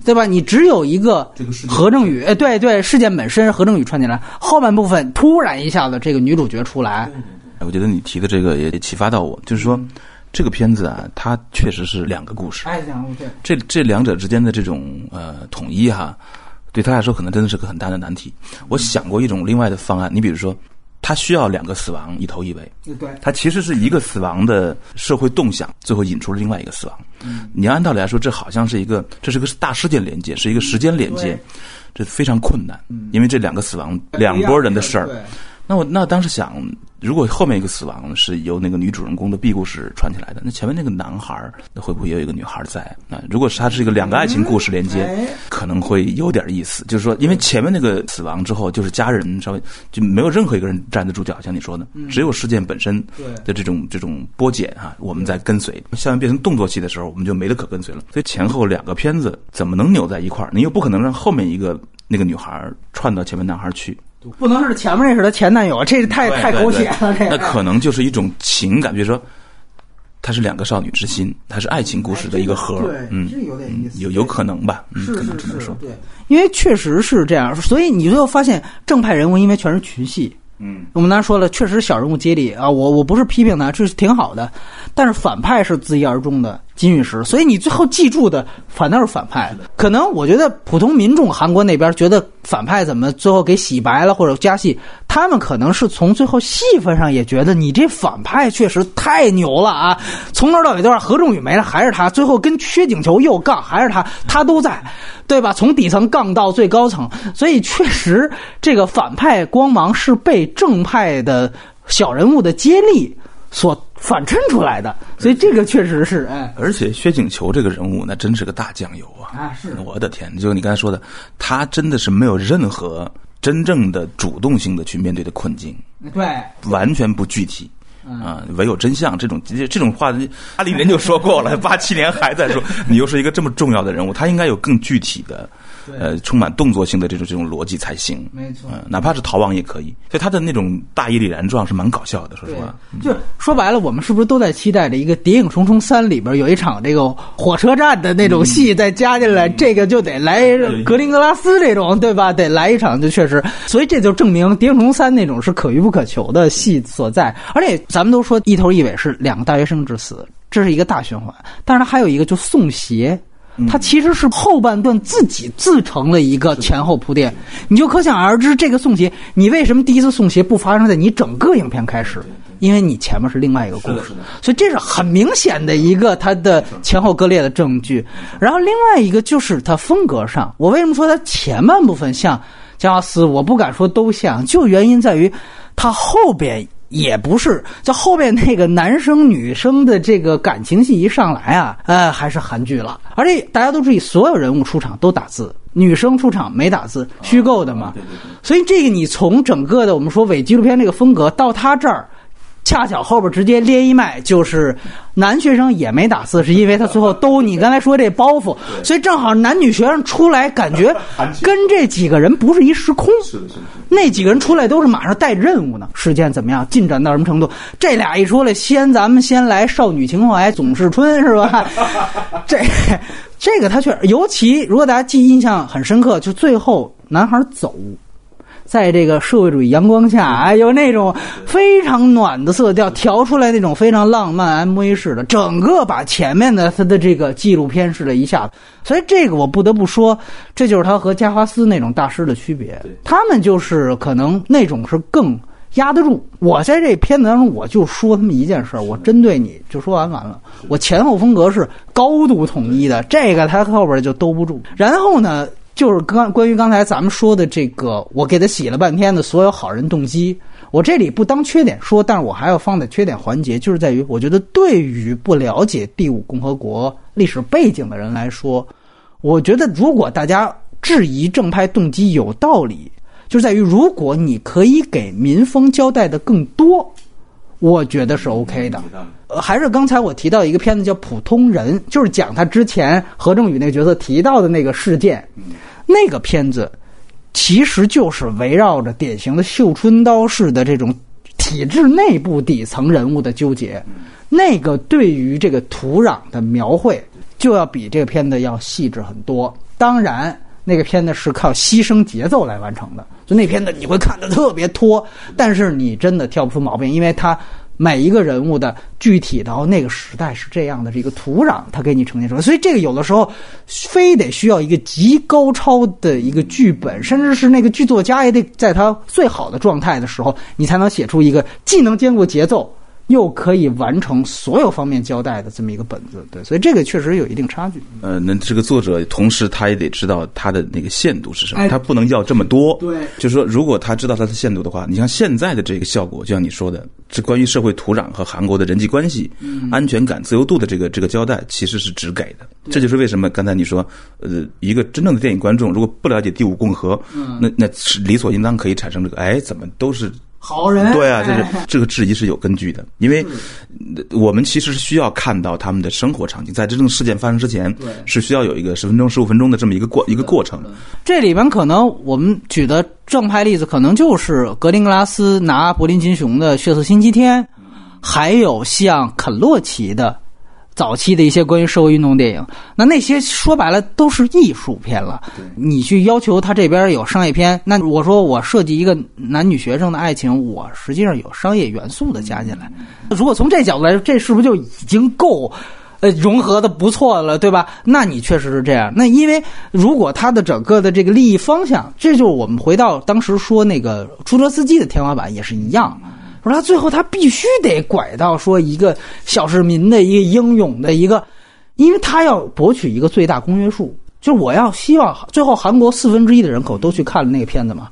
对吧？你只有一个何正宇，哎，对对，事件本身何正宇串进来，后半部分突然一下子这个女主角出来。我觉得你提的这个也启发到我，就是说，这个片子啊，它确实是两个故事。哎，两个故事。这这两者之间的这种呃统一哈，对他来说可能真的是个很大的难题。我想过一种另外的方案，你比如说，他需要两个死亡一头一尾。对。他其实是一个死亡的社会动向，最后引出了另外一个死亡。嗯。你按道理来说，这好像是一个，这是个大事件连接，是一个时间连接，这非常困难。嗯。因为这两个死亡，两拨人的事儿。那我那当时想。如果后面一个死亡是由那个女主人公的 B 故事传起来的，那前面那个男孩那会不会也有一个女孩在啊？如果是他是一个两个爱情故事连接，可能会有点意思。就是说，因为前面那个死亡之后，就是家人稍微就没有任何一个人站得住脚，像你说的，只有事件本身的这种这种波剪啊，我们在跟随。下面变成动作戏的时候，我们就没得可跟随了。所以前后两个片子怎么能扭在一块儿？你又不可能让后面一个那个女孩串到前面男孩去。不能是前面那是他前男友，这是太太狗血了。这那可能就是一种情感，比如说，它是两个少女之心，它是爱情故事的一个核。对，嗯，这有点意思。有有可能吧？嗯，是可能是是只能说，对，因为确实是这样，所以你最后发现正派人物因为全是群戏。嗯，我们刚才说了，确实小人物接力啊，我我不是批评他，这是挺好的，但是反派是自一而终的金玉石，所以你最后记住的反倒是反派。可能我觉得普通民众韩国那边觉得反派怎么最后给洗白了或者加戏，他们可能是从最后戏份上也觉得你这反派确实太牛了啊，从头到尾都是何仲宇没了还是他，最后跟薛景求又杠还是他，他都在，对吧？从底层杠到最高层，所以确实这个反派光芒是被正派的小人物的接力所反衬出来的，所以这个确实是哎。而且薛景求这个人物那真是个大酱油啊！啊是我的天，就你刚才说的，他真的是没有任何真正的主动性的去面对的困境，对，完全不具体。嗯啊，唯有真相这种这这种话，阿里人就说过了，(laughs) 八七年还在说。你又是一个这么重要的人物，他应该有更具体的，呃，充满动作性的这种这种逻辑才行。没错嗯，哪怕是逃亡也可以。所以他的那种大义凛然状是蛮搞笑的，说实话。就说白了，我们是不是都在期待着一个《谍影重重三》里边有一场这个火车站的那种戏再加进来？这个就得来格林格拉斯这种，对吧？得来一场，就确实，所以这就证明《谍影重重三》那种是可遇不可求的戏所在。而且咱们都说一头一尾是两个大学生之死，这是一个大循环，但是它还有一个就送鞋。它其实是后半段自己自成了一个前后铺垫，你就可想而知，这个送鞋，你为什么第一次送鞋不发生在你整个影片开始？因为你前面是另外一个故事，所以这是很明显的一个它的前后割裂的证据。然后另外一个就是它风格上，我为什么说它前半部分像加斯？我不敢说都像，就原因在于它后边。也不是，就后面那个男生女生的这个感情戏一上来啊，呃，还是韩剧了。而且大家都注意，所有人物出场都打字，女生出场没打字，虚构的嘛。所以这个你从整个的我们说伪纪录片这个风格到他这儿。恰巧后边直接连一脉，就是男学生也没打字，是因为他最后兜你刚才说这包袱，所以正好男女学生出来，感觉 (laughs) 跟这几个人不是一时空。是的，是的。那几个人出来都是马上带任务呢，事件怎么样，进展到什么程度？这俩一出来，先咱们先来少女情怀，总是春是吧？(laughs) 这这个他确实，尤其如果大家记忆印象很深刻，就最后男孩走。在这个社会主义阳光下，哎，有那种非常暖的色调，调出来那种非常浪漫 MV 式的，整个把前面的他的这个纪录片式的一下子，所以这个我不得不说，这就是他和加华斯那种大师的区别，他们就是可能那种是更压得住。我在这片子当中，我就说他们一件事我针对你就说完完了，我前后风格是高度统一的，这个他后边就兜不住。然后呢？就是刚关于刚才咱们说的这个，我给他洗了半天的所有好人动机，我这里不当缺点说，但是我还要放在缺点环节，就是在于我觉得对于不了解第五共和国历史背景的人来说，我觉得如果大家质疑正派动机有道理，就在于如果你可以给民风交代的更多，我觉得是 OK 的。还是刚才我提到一个片子叫《普通人》，就是讲他之前何正宇那个角色提到的那个事件。那个片子其实就是围绕着典型的绣春刀式的这种体制内部底层人物的纠结。那个对于这个土壤的描绘，就要比这个片子要细致很多。当然，那个片子是靠牺牲节奏来完成的，那片子你会看的特别拖，但是你真的挑不出毛病，因为它。每一个人物的具体的，那个时代是这样的，这个土壤它给你呈现出来，所以这个有的时候非得需要一个极高超的一个剧本，甚至是那个剧作家也得在他最好的状态的时候，你才能写出一个既能兼顾节奏。又可以完成所有方面交代的这么一个本子，对，所以这个确实有一定差距。呃，那这个作者同时他也得知道他的那个限度是什么，哎他不能要这么多。对就是说，如果他知道他的限度的话，你像现在的这个效果，就像你说的，这关于社会土壤和韩国的人际关系、安全感、自由度的这个这个交代，其实是只给的。这就是为什么刚才你说，呃，一个真正的电影观众如果不了解第五共和，那那是理所应当可以产生这个，哎，怎么都是。好人。对啊，这哎。是这个质疑是有根据的，因为呃我们其实是需要看到他们的生活场景，在真正事件发生之前，是需要有一个十分钟、十五分钟的这么一个过一个过程。这里边可能我们举的正派例子，可能就是格林格拉斯拿柏林金熊的《血色星期天》，还有像肯洛奇的早期的一些关于社会运动电影，那那些说白了都是艺术片了。你去要求他这边有商业片，那我说我设计一个男女学生的爱情，我实际上有商业元素的加进来。如果从这角度来说，这是不是就已经够？呃，融合的不错了，对吧？那你确实是这样。那因为如果他的整个的这个利益方向，这就是我们回到当时说那个出租车司机的天花板也是一样。说他最后他必须得拐到说一个小市民的一个英勇的一个，因为他要博取一个最大公约数，就是我要希望最后韩国四分之一的人口都去看了那个片子嘛。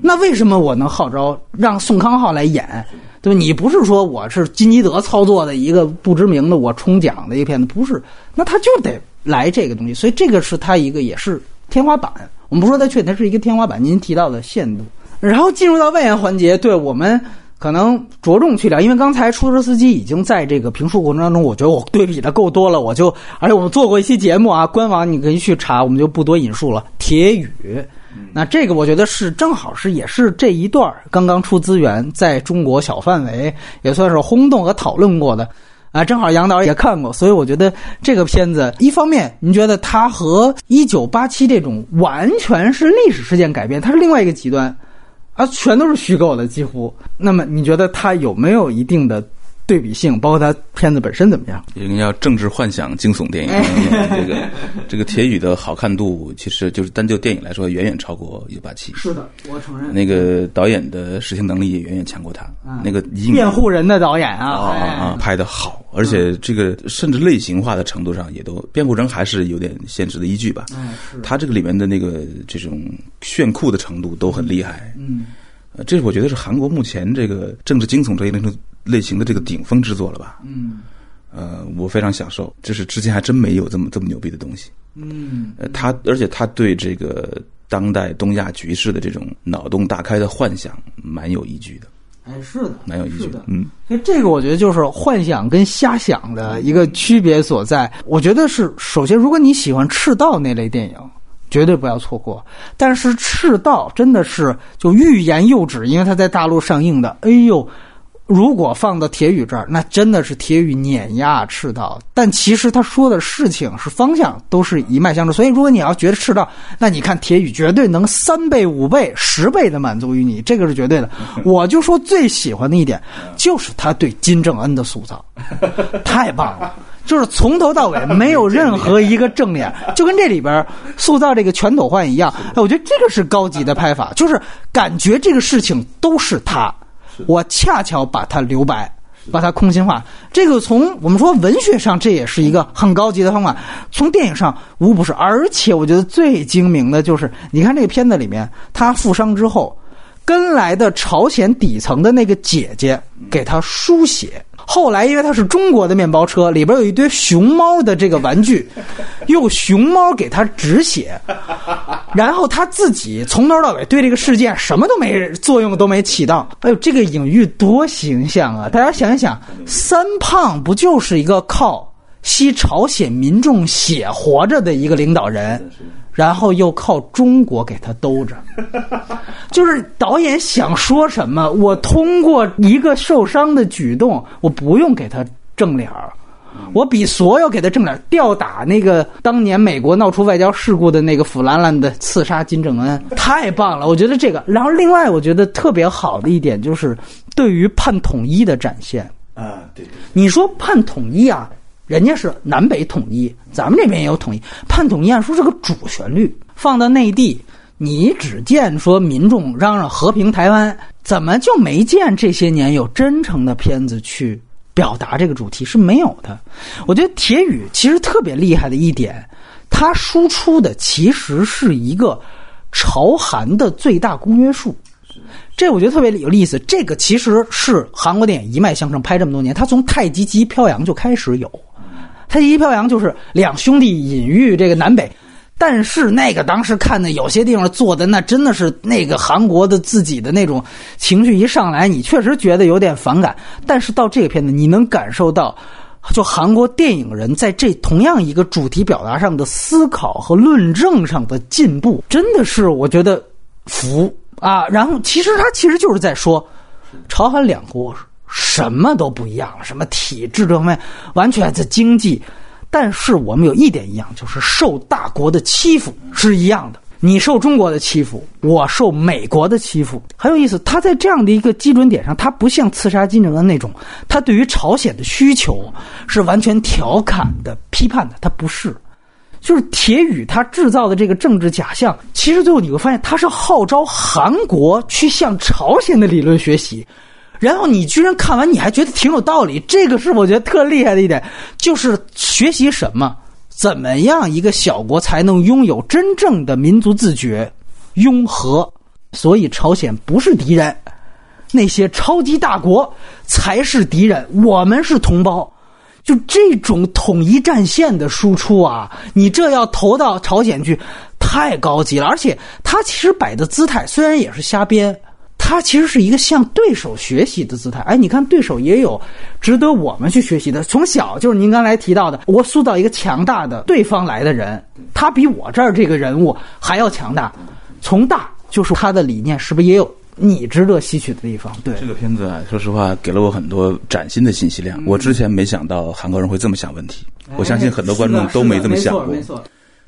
那为什么我能号召让宋康昊来演？对吧？你不是说我是金基德操作的一个不知名的我冲奖的一个片子，不是？那他就得来这个东西，所以这个是他一个也是天花板。我们不说他缺点，它是一个天花板。您提到的限度，然后进入到外延环节，对我们可能着重去聊，因为刚才出租车司机已经在这个评述过程当中，我觉得我对比的够多了，我就而且我们做过一期节目啊，官网你可以去查，我们就不多引述了。铁宇。那这个我觉得是正好是也是这一段刚刚出资源，在中国小范围也算是轰动和讨论过的，啊，正好杨导也看过，所以我觉得这个片子一方面您觉得它和一九八七这种完全是历史事件改编，它是另外一个极端，啊，全都是虚构的几乎，那么你觉得它有没有一定的？对比性，包括它片子本身怎么样？一个叫政治幻想惊悚电影，这个这个铁宇的好看度，其实就是单就电影来说，远远超过一九八七。是的，我承认。那个导演的实行能力也远远强过他。那个辩护人的导演啊啊啊，拍的好，而且这个甚至类型化的程度上，也都辩护人还是有点现实的依据吧。嗯，他这个里面的那个这种炫酷的程度都很厉害。嗯，这是我觉得是韩国目前这个政治惊悚这一类型。类型的这个顶峰之作了吧？嗯，呃，我非常享受，就是之前还真没有这么这么牛逼的东西。嗯，呃，他而且他对这个当代东亚局势的这种脑洞大开的幻想，蛮有依据的。哎，是的，蛮有依据的。嗯，所以这个我觉得就是幻想跟瞎想的一个区别所在。我觉得是，首先，如果你喜欢赤道那类电影，绝对不要错过。但是赤道真的是就欲言又止，因为它在大陆上映的。哎呦！如果放到铁宇这儿，那真的是铁宇碾压赤道。但其实他说的事情是方向都是一脉相承，所以如果你要觉得赤道，那你看铁宇绝对能三倍、五倍、十倍的满足于你，这个是绝对的。(laughs) 我就说最喜欢的一点就是他对金正恩的塑造，太棒了，就是从头到尾没有任何一个正脸，就跟这里边塑造这个全斗焕一样。哎，我觉得这个是高级的拍法，就是感觉这个事情都是他。我恰巧把它留白，把它空心化。这个从我们说文学上，这也是一个很高级的方法；从电影上，无不是。而且我觉得最精明的就是，你看这个片子里面，他负伤之后，跟来的朝鲜底层的那个姐姐给他输血。后来，因为它是中国的面包车，里边有一堆熊猫的这个玩具，(laughs) 用熊猫给他止血，然后他自己从头到尾对这个事件什么都没作用都没起到。哎呦，这个隐喻多形象啊！大家想一想，三胖不就是一个靠吸朝鲜民众血活着的一个领导人？然后又靠中国给他兜着，(laughs) 就是导演想说什么，我通过一个受伤的举动，我不用给他正脸儿，我比所有给他正脸吊打那个当年美国闹出外交事故的那个腐烂烂的刺杀金正恩太棒了，我觉得这个。然后另外我觉得特别好的一点就是对于叛统一的展现啊，对，你说叛统一啊。人家是南北统一，咱们这边也有统一。判统一案书是个主旋律，放到内地，你只见说民众嚷嚷和平台湾，怎么就没见这些年有真诚的片子去表达这个主题？是没有的。我觉得铁宇其实特别厉害的一点，他输出的其实是一个朝韩的最大公约数。这我觉得特别有意思。这个其实是韩国电影一脉相承，拍这么多年，他从《太极旗飘扬》就开始有。太极飘扬就是两兄弟隐喻这个南北，但是那个当时看的有些地方做的那真的是那个韩国的自己的那种情绪一上来，你确实觉得有点反感。但是到这个片子，你能感受到，就韩国电影人在这同样一个主题表达上的思考和论证上的进步，真的是我觉得服啊。然后其实他其实就是在说，朝韩两国。什么都不一样了，什么体制这方面完全在经济，但是我们有一点一样，就是受大国的欺负是一样的。你受中国的欺负，我受美国的欺负，很有意思。他在这样的一个基准点上，他不像刺杀金正恩那种，他对于朝鲜的需求是完全调侃的、批判的，他不是。就是铁宇他制造的这个政治假象，其实最后你会发现，他是号召韩国去向朝鲜的理论学习，然后你居然看完你还觉得挺有道理，这个是我觉得特厉害的一点，就是学习什么。怎么样，一个小国才能拥有真正的民族自觉、拥和？所以朝鲜不是敌人，那些超级大国才是敌人。我们是同胞。就这种统一战线的输出啊，你这要投到朝鲜去，太高级了。而且他其实摆的姿态虽然也是瞎编。他其实是一个向对手学习的姿态。哎，你看对手也有值得我们去学习的。从小就是您刚才提到的，我塑造一个强大的对方来的人，他比我这儿这个人物还要强大。从大就是他的理念，是不是也有你值得吸取的地方？对这个片子啊，说实话给了我很多崭新的信息量。我之前没想到韩国人会这么想问题，我相信很多观众都没这么想过。没错。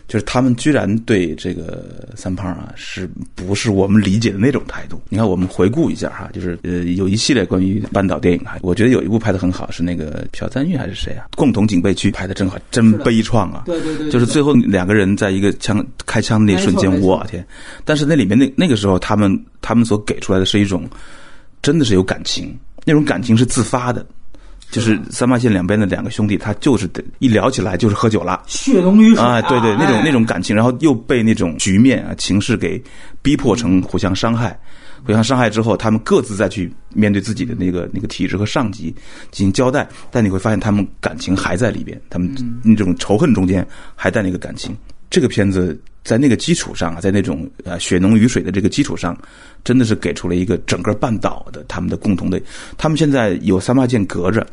就是他们居然对这个三胖啊，是不是我们理解的那种态度？你看，我们回顾一下哈，就是呃，有一系列关于半岛电影哈，我觉得有一部拍的很好，是那个朴赞玉还是谁啊？共同警备区拍的真好，真悲怆啊！对对对，就是最后两个人在一个枪开枪那瞬间，我天！但是那里面那那个时候，他们他们所给出来的是一种真的是有感情，那种感情是自发的。就是三八线两边的两个兄弟，他就是一聊起来就是喝酒了，血浓于水。啊！对对，那种那种感情，然后又被那种局面啊情势给逼迫成互相伤害，互相伤害之后，他们各自再去面对自己的那个那个体制和上级进行交代，但你会发现他们感情还在里边，他们那种仇恨中间还带那个感情。这个片子在那个基础上啊，在那种呃血浓于水的这个基础上，真的是给出了一个整个半岛的他们的共同的。他们现在有三八线隔着，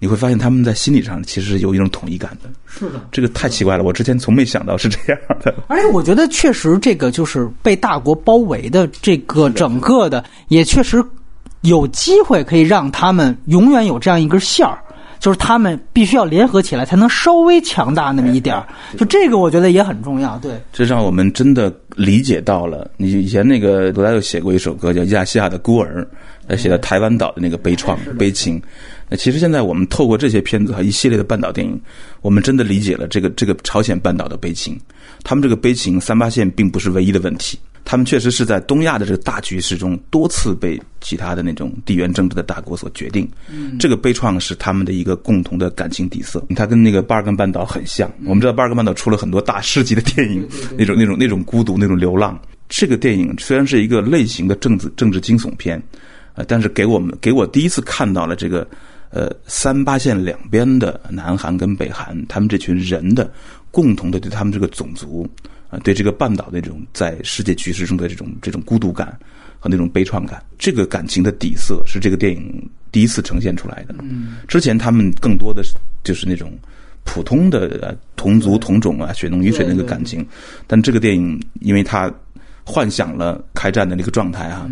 你会发现他们在心理上其实是有一种统一感的。是的，这个太奇怪了，我之前从没想到是这样的。而且我觉得确实这个就是被大国包围的这个整个的，也确实有机会可以让他们永远有这样一根线儿。就是他们必须要联合起来，才能稍微强大那么一点儿。就这个，我觉得也很重要。对，这让我们真的理解到了。你以前那个罗大佑写过一首歌叫《亚细亚的孤儿》，他写的台湾岛的那个悲怆、(laughs) 悲情。那其实现在我们透过这些片子和一系列的半岛电影，我们真的理解了这个这个朝鲜半岛的悲情。他们这个悲情，三八线并不是唯一的问题。他们确实是在东亚的这个大局势中，多次被其他的那种地缘政治的大国所决定。这个悲怆是他们的一个共同的感情底色。它跟那个巴尔干半岛很像。我们知道巴尔干半岛出了很多大师级的电影，那种那种那种孤独、那种流浪。这个电影虽然是一个类型的政治政治惊悚片，呃，但是给我们给我第一次看到了这个呃三八线两边的南韩跟北韩他们这群人的共同的对他们这个种族。啊，对这个半岛的这种在世界局势中的这种这种孤独感和那种悲怆感，这个感情的底色是这个电影第一次呈现出来的。嗯，之前他们更多的是就是那种普通的同族同种啊，血浓于水的那个感情，但这个电影因为它幻想了开战的那个状态啊，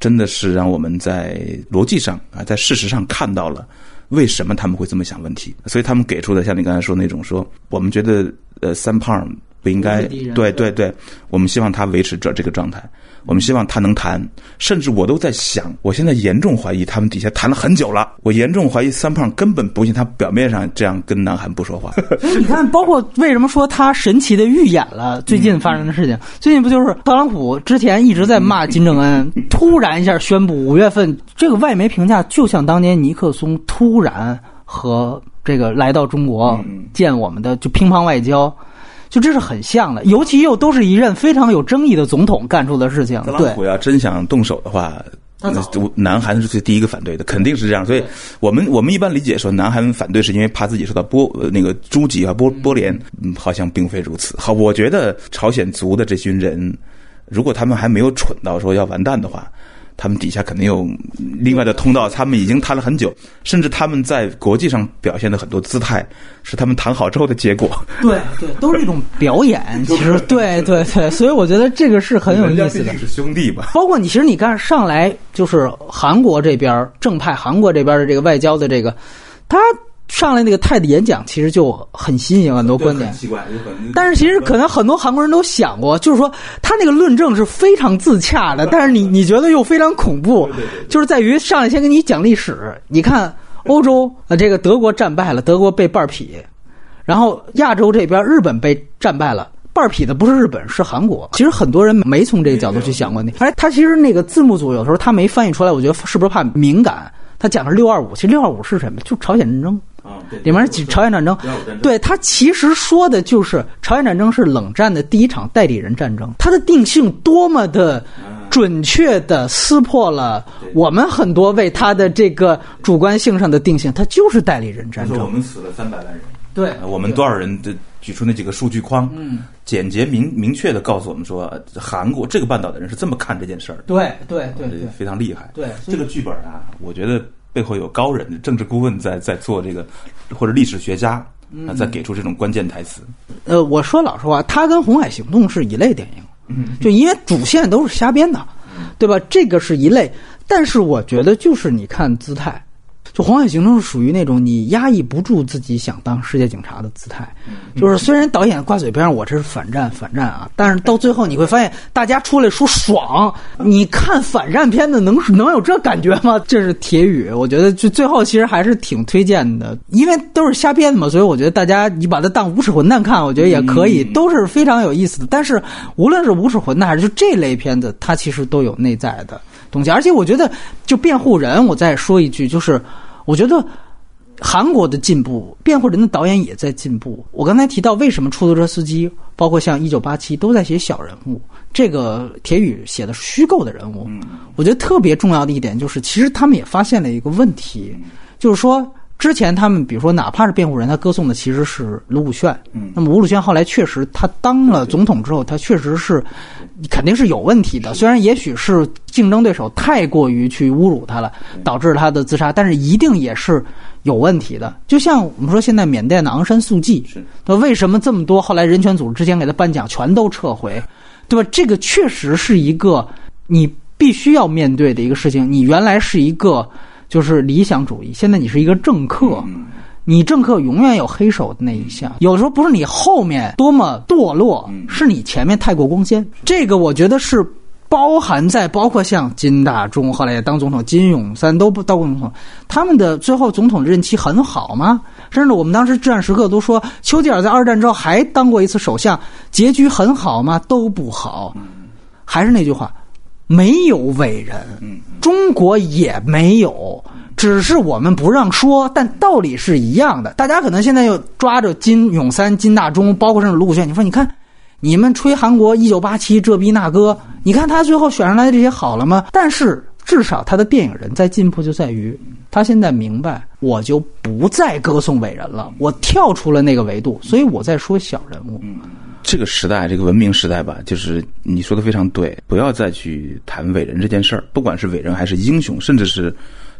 真的是让我们在逻辑上啊，在事实上看到了为什么他们会这么想问题，所以他们给出的像你刚才说那种说，我们觉得呃三胖。不应该，对对对，我们希望他维持这这个状态，我们希望他能谈，甚至我都在想，我现在严重怀疑他们底下谈了很久了，我严重怀疑三胖根本不信他表面上这样跟南韩不说话。(laughs) 你看，包括为什么说他神奇的预演了最近发生的事情？最近不就是特朗普之前一直在骂金正恩，(laughs) 突然一下宣布五月份，这个外媒评价就像当年尼克松突然和这个来到中国见我们的就乒乓外交。就这是很像的，尤其又都是一任非常有争议的总统干出的事情。特朗普要真想动手的话，那南韩是最第一个反对的，肯定是这样。所以我们我们一般理解说，南韩反对是因为怕自己受到波那个诸级啊波波连，好像并非如此。好，我觉得朝鲜族的这群人，如果他们还没有蠢到说要完蛋的话，他们底下肯定有另外的通道，他们已经谈了很久，甚至他们在国际上表现的很多姿态，是他们谈好之后的结果。对对，都是一种表演。(laughs) 其实，对对对，所以我觉得这个是很有意思的。是兄弟吧？包括你，其实你看上来就是韩国这边正派，韩国这边的这个外交的这个，他。上来那个泰的演讲，其实就很新颖，很多观点。但是其实可能很多韩国人都想过，就是说他那个论证是非常自洽的，但是你你觉得又非常恐怖，就是在于上来先给你讲历史。你看欧洲啊，这个德国战败了，德国被半劈，然后亚洲这边日本被战败了，半劈的不是日本是韩国。其实很多人没从这个角度去想过那，哎，他其实那个字幕组有时候他没翻译出来，我觉得是不是怕敏感？他讲的是六二五，其实六二五是什么？就朝鲜战争。里面是朝鲜战争，对他其实说的就是朝鲜战争是冷战的第一场代理人战争，它的定性多么的准确的撕破了我们很多为他的这个主观性上的定性，它就是代理人战争。我们死了三百万人，对，我们多少人的举出那几个数据框，嗯，简洁明明确的告诉我们说，韩国这个半岛的人是这么看这件事儿，对对对，非常厉害。对这个剧本啊，我觉得。背后有高人的政治顾问在在做这个，或者历史学家啊，在给出这种关键台词。呃，我说老实话，他跟《红海行动》是一类电影，就因为主线都是瞎编的，对吧？这个是一类，但是我觉得就是你看姿态。就黄海行动是属于那种你压抑不住自己想当世界警察的姿态，就是虽然导演挂嘴边上我这是反战反战啊，但是到最后你会发现大家出来说爽。你看反战片子能能有这感觉吗？这是铁语，我觉得就最后其实还是挺推荐的，因为都是瞎编的嘛，所以我觉得大家你把它当无耻混蛋看，我觉得也可以，都是非常有意思的。但是无论是无耻混蛋还是就这类片子，它其实都有内在的。东西，而且我觉得，就辩护人，我再说一句，就是我觉得韩国的进步，辩护人的导演也在进步。我刚才提到，为什么出租车司机，包括像《一九八七》，都在写小人物，这个铁宇写的是虚构的人物。我觉得特别重要的一点就是，其实他们也发现了一个问题，就是说。之前他们比如说，哪怕是辩护人，他歌颂的其实是卢武铉。嗯，那么卢武铉后来确实，他当了总统之后，他确实是肯定是有问题的。虽然也许是竞争对手太过于去侮辱他了，导致他的自杀，但是一定也是有问题的。就像我们说，现在缅甸的昂山素季，那为什么这么多后来人权组织之前给他颁奖全都撤回，对吧？这个确实是一个你必须要面对的一个事情。你原来是一个。就是理想主义。现在你是一个政客，你政客永远有黑手的那一项。有时候不是你后面多么堕落，是你前面太过光鲜。这个我觉得是包含在包括像金大中后来也当总统，金永三都不当过总统，他们的最后总统任期很好吗？甚至我们当时至暗时刻都说，丘吉尔在二战之后还当过一次首相，结局很好吗？都不好。还是那句话。没有伟人，中国也没有，只是我们不让说，但道理是一样的。大家可能现在又抓着金永三、金大中，包括甚至卢武铉，你说你看，你们吹韩国一九八七这逼那哥，你看他最后选上来的这些好了吗？但是至少他的电影人在进步，就在于他现在明白，我就不再歌颂伟人了，我跳出了那个维度，所以我在说小人物。这个时代，这个文明时代吧，就是你说的非常对，不要再去谈伟人这件事儿。不管是伟人还是英雄，甚至是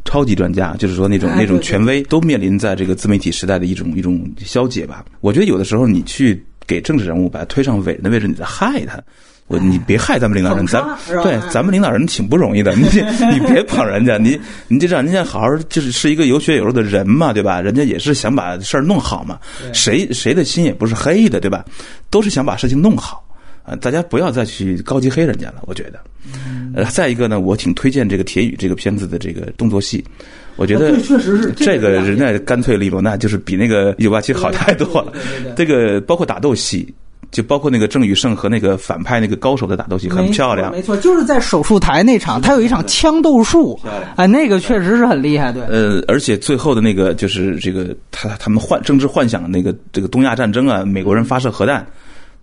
超级专家，就是说那种那种权威，都面临在这个自媒体时代的一种一种消解吧。我觉得有的时候你去给政治人物把他推上伟人的位置，你在害他。我你别害咱们领导人，咱对咱们领导人挺不容易的，你 (laughs) 你别捧人家，你你就让人家好好就是是一个有血有肉的人嘛，对吧？人家也是想把事儿弄好嘛，谁谁的心也不是黑的，对吧？都是想把事情弄好啊！大家不要再去高级黑人家了，我觉得。呃，再一个呢，我挺推荐这个《铁雨》这个片子的这个动作戏，我觉得确实是这个人家干脆利落，那就是比那个一九八七好太多了。这个包括打斗戏。就包括那个郑宇盛和那个反派那个高手的打斗戏很漂亮，没错，就是在手术台那场，他有一场枪斗术，哎，那个确实是很厉害，对。呃，而且最后的那个就是这个他他们幻政治幻想的那个这个东亚战争啊，美国人发射核弹，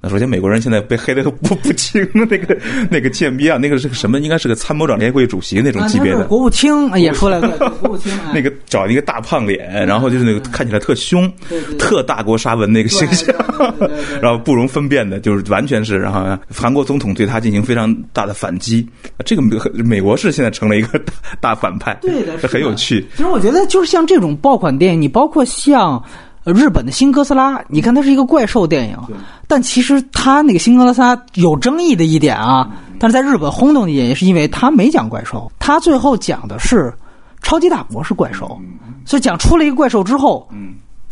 那首先，美国人现在被黑的不 (laughs) 不轻，那个那个贱逼啊，那个是个什么？应该是个参谋长联会主席那种级别的。国务卿也出来了，国务卿那个找一个大胖脸，然后就是那个看起来特凶、特大国沙文那个形象，(laughs) 然后不容分辨的，就是完全是。然后韩国总统对他进行非常大的反击，这个美美国是现在成了一个大反派，对的，(laughs) 很有趣。其实我觉得就是像这种爆款电影，你包括像。日本的新哥斯拉，你看它是一个怪兽电影，但其实它那个新哥斯拉有争议的一点啊，但是在日本轰动的一点也是因为它没讲怪兽，它最后讲的是超级大国是怪兽，所以讲出了一个怪兽之后，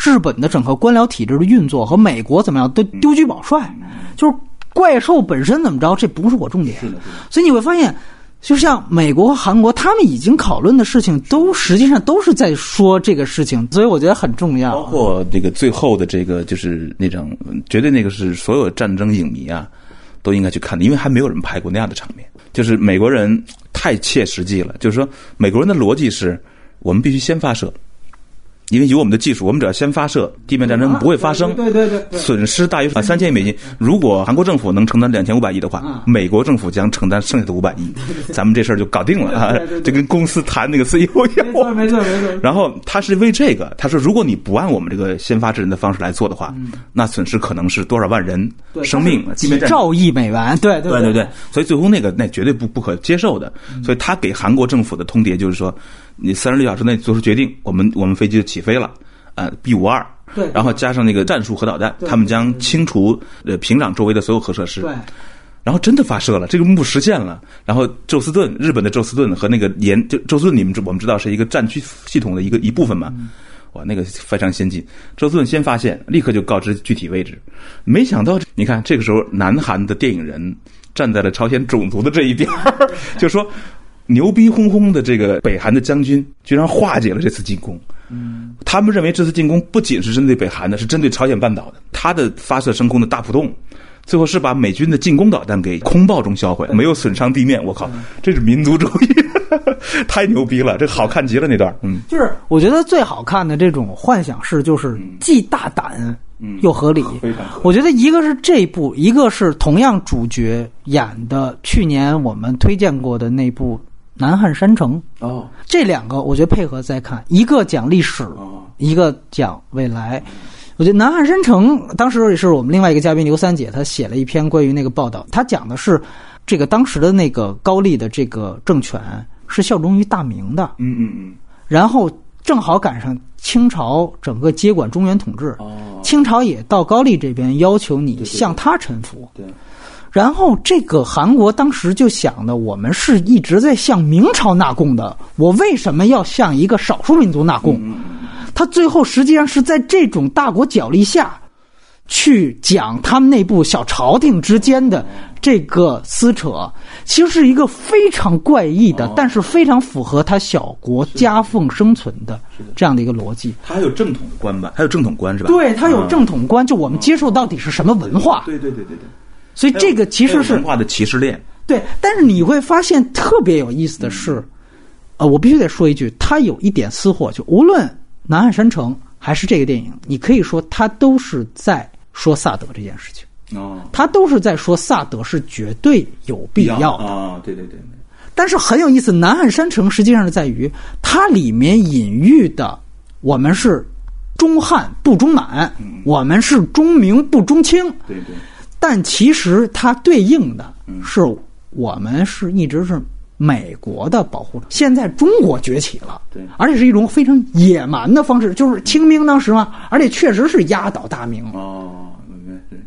日本的整个官僚体制的运作和美国怎么样都丢车保帅，就是怪兽本身怎么着，这不是我重点，所以你会发现。就像美国和韩国，他们已经讨论的事情，都实际上都是在说这个事情，所以我觉得很重要。包括这个最后的这个，就是那种绝对那个是所有战争影迷啊都应该去看的，因为还没有人拍过那样的场面。就是美国人太切实际了，就是说美国人的逻辑是我们必须先发射。因为有我们的技术，我们只要先发射，地面战争不会发生。对对对，损失大于三千亿美金。如果韩国政府能承担两千五百亿的话，美国政府将承担剩下的五百亿，咱们这事儿就搞定了啊！就跟公司谈那个 CEO 一样。没错没错没错。然后他是为这个，他说如果你不按我们这个先发制人的方式来做的话，那损失可能是多少万人生命？几兆亿美元？对对对对。所以最后那个那绝对不不可接受的。所以他给韩国政府的通牒就是说。你三十六小时内做出决定，我们我们飞机就起飞了，呃，B 五二，对，然后加上那个战术核导弹，他们将清除呃平壤周围的所有核设施，对，然后真的发射了，这个目实现了。然后宙斯盾，日本的宙斯盾和那个研就宙斯盾，你们知我们知道是一个战区系统的一个一部分嘛，哇，那个非常先进。宙斯盾先发现，立刻就告知具体位置，没想到你看这个时候，南韩的电影人站在了朝鲜种族的这一边，(laughs) 就说。牛逼哄哄的这个北韩的将军，居然化解了这次进攻。嗯，他们认为这次进攻不仅是针对北韩的，是针对朝鲜半岛的。他的发射升空的大浦洞，最后是把美军的进攻导弹给空爆中销毁，没有损伤地面。我靠，这是民族主义，(laughs) 太牛逼了！这好看极了那段。嗯，就是我觉得最好看的这种幻想式，就是既大胆又合理。非常，我觉得一个是这部，一个是同样主角演的，去年我们推荐过的那部。南汉山城。哦，这两个我觉得配合再看，一个讲历史，一个讲未来。我觉得南汉山城当时也是我们另外一个嘉宾刘三姐，她写了一篇关于那个报道，她讲的是这个当时的那个高丽的这个政权是效忠于大明的，嗯嗯嗯，然后正好赶上清朝整个接管中原统治，哦，清朝也到高丽这边要求你向他臣服，对。然后这个韩国当时就想呢，我们是一直在向明朝纳贡的，我为什么要向一个少数民族纳贡？他最后实际上是在这种大国角力下，去讲他们内部小朝廷之间的这个撕扯，其实是一个非常怪异的，但是非常符合他小国夹缝生存的这样的一个逻辑。他还有正统的观吧？还有正统观是吧？对他有正统观，就我们接受到底是什么文化？对对对对对。所以这个其实是文化的歧视链。对，但是你会发现特别有意思的是，呃，我必须得说一句，他有一点私货，就无论《南汉山城》还是这个电影，你可以说他都是在说萨德这件事情。哦，他都是在说萨德是绝对有必要的。啊，对对对。但是很有意思，《南汉山城》实际上是在于它里面隐喻的，我们是中汉不中满，我们是中明不中清。对对。但其实它对应的是，我们是一直是美国的保护者。现在中国崛起了，对，而且是一种非常野蛮的方式，就是清兵当时嘛，而且确实是压倒大明。哦。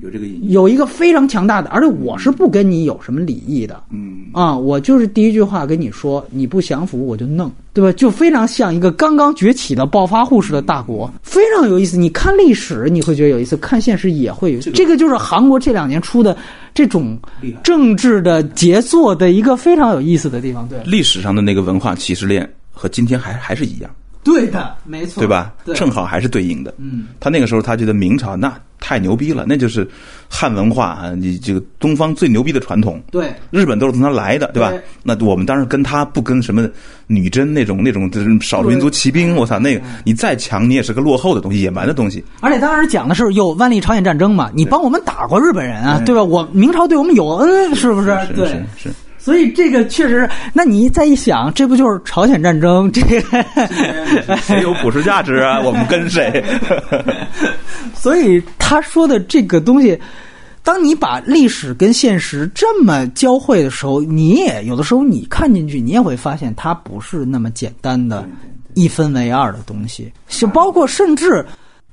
有这个意有一个非常强大的，而且我是不跟你有什么礼义的，嗯啊，我就是第一句话跟你说，你不降服我就弄，对吧？就非常像一个刚刚崛起的暴发户式的大国，非常有意思。你看历史你会觉得有意思，看现实也会有。这个就是韩国这两年出的这种政治的杰作的一个非常有意思的地方。对，历史上的那个文化歧视链和今天还还是一样。对的，没错，对吧？对正好还是对应的。嗯，他那个时候他觉得明朝那太牛逼了，那就是汉文化啊，你这个东方最牛逼的传统。对，日本都是从他来的，对吧？对那我们当然跟他不跟什么女真那种那种就是少数民族骑兵，我操，那个你再强，你也是个落后的东西，野蛮的东西。而且当时讲的是有万历朝鲜战争嘛，你帮我们打过日本人啊，对吧？我明朝对我们有恩，是不是？是对。是是，所以这个确实，那你再一想，这不就是朝鲜战争？这个，谁有普世价值啊？我们跟谁？(laughs) 所以他说的这个东西，当你把历史跟现实这么交汇的时候，你也有的时候你看进去，你也会发现它不是那么简单的一分为二的东西，就包括甚至。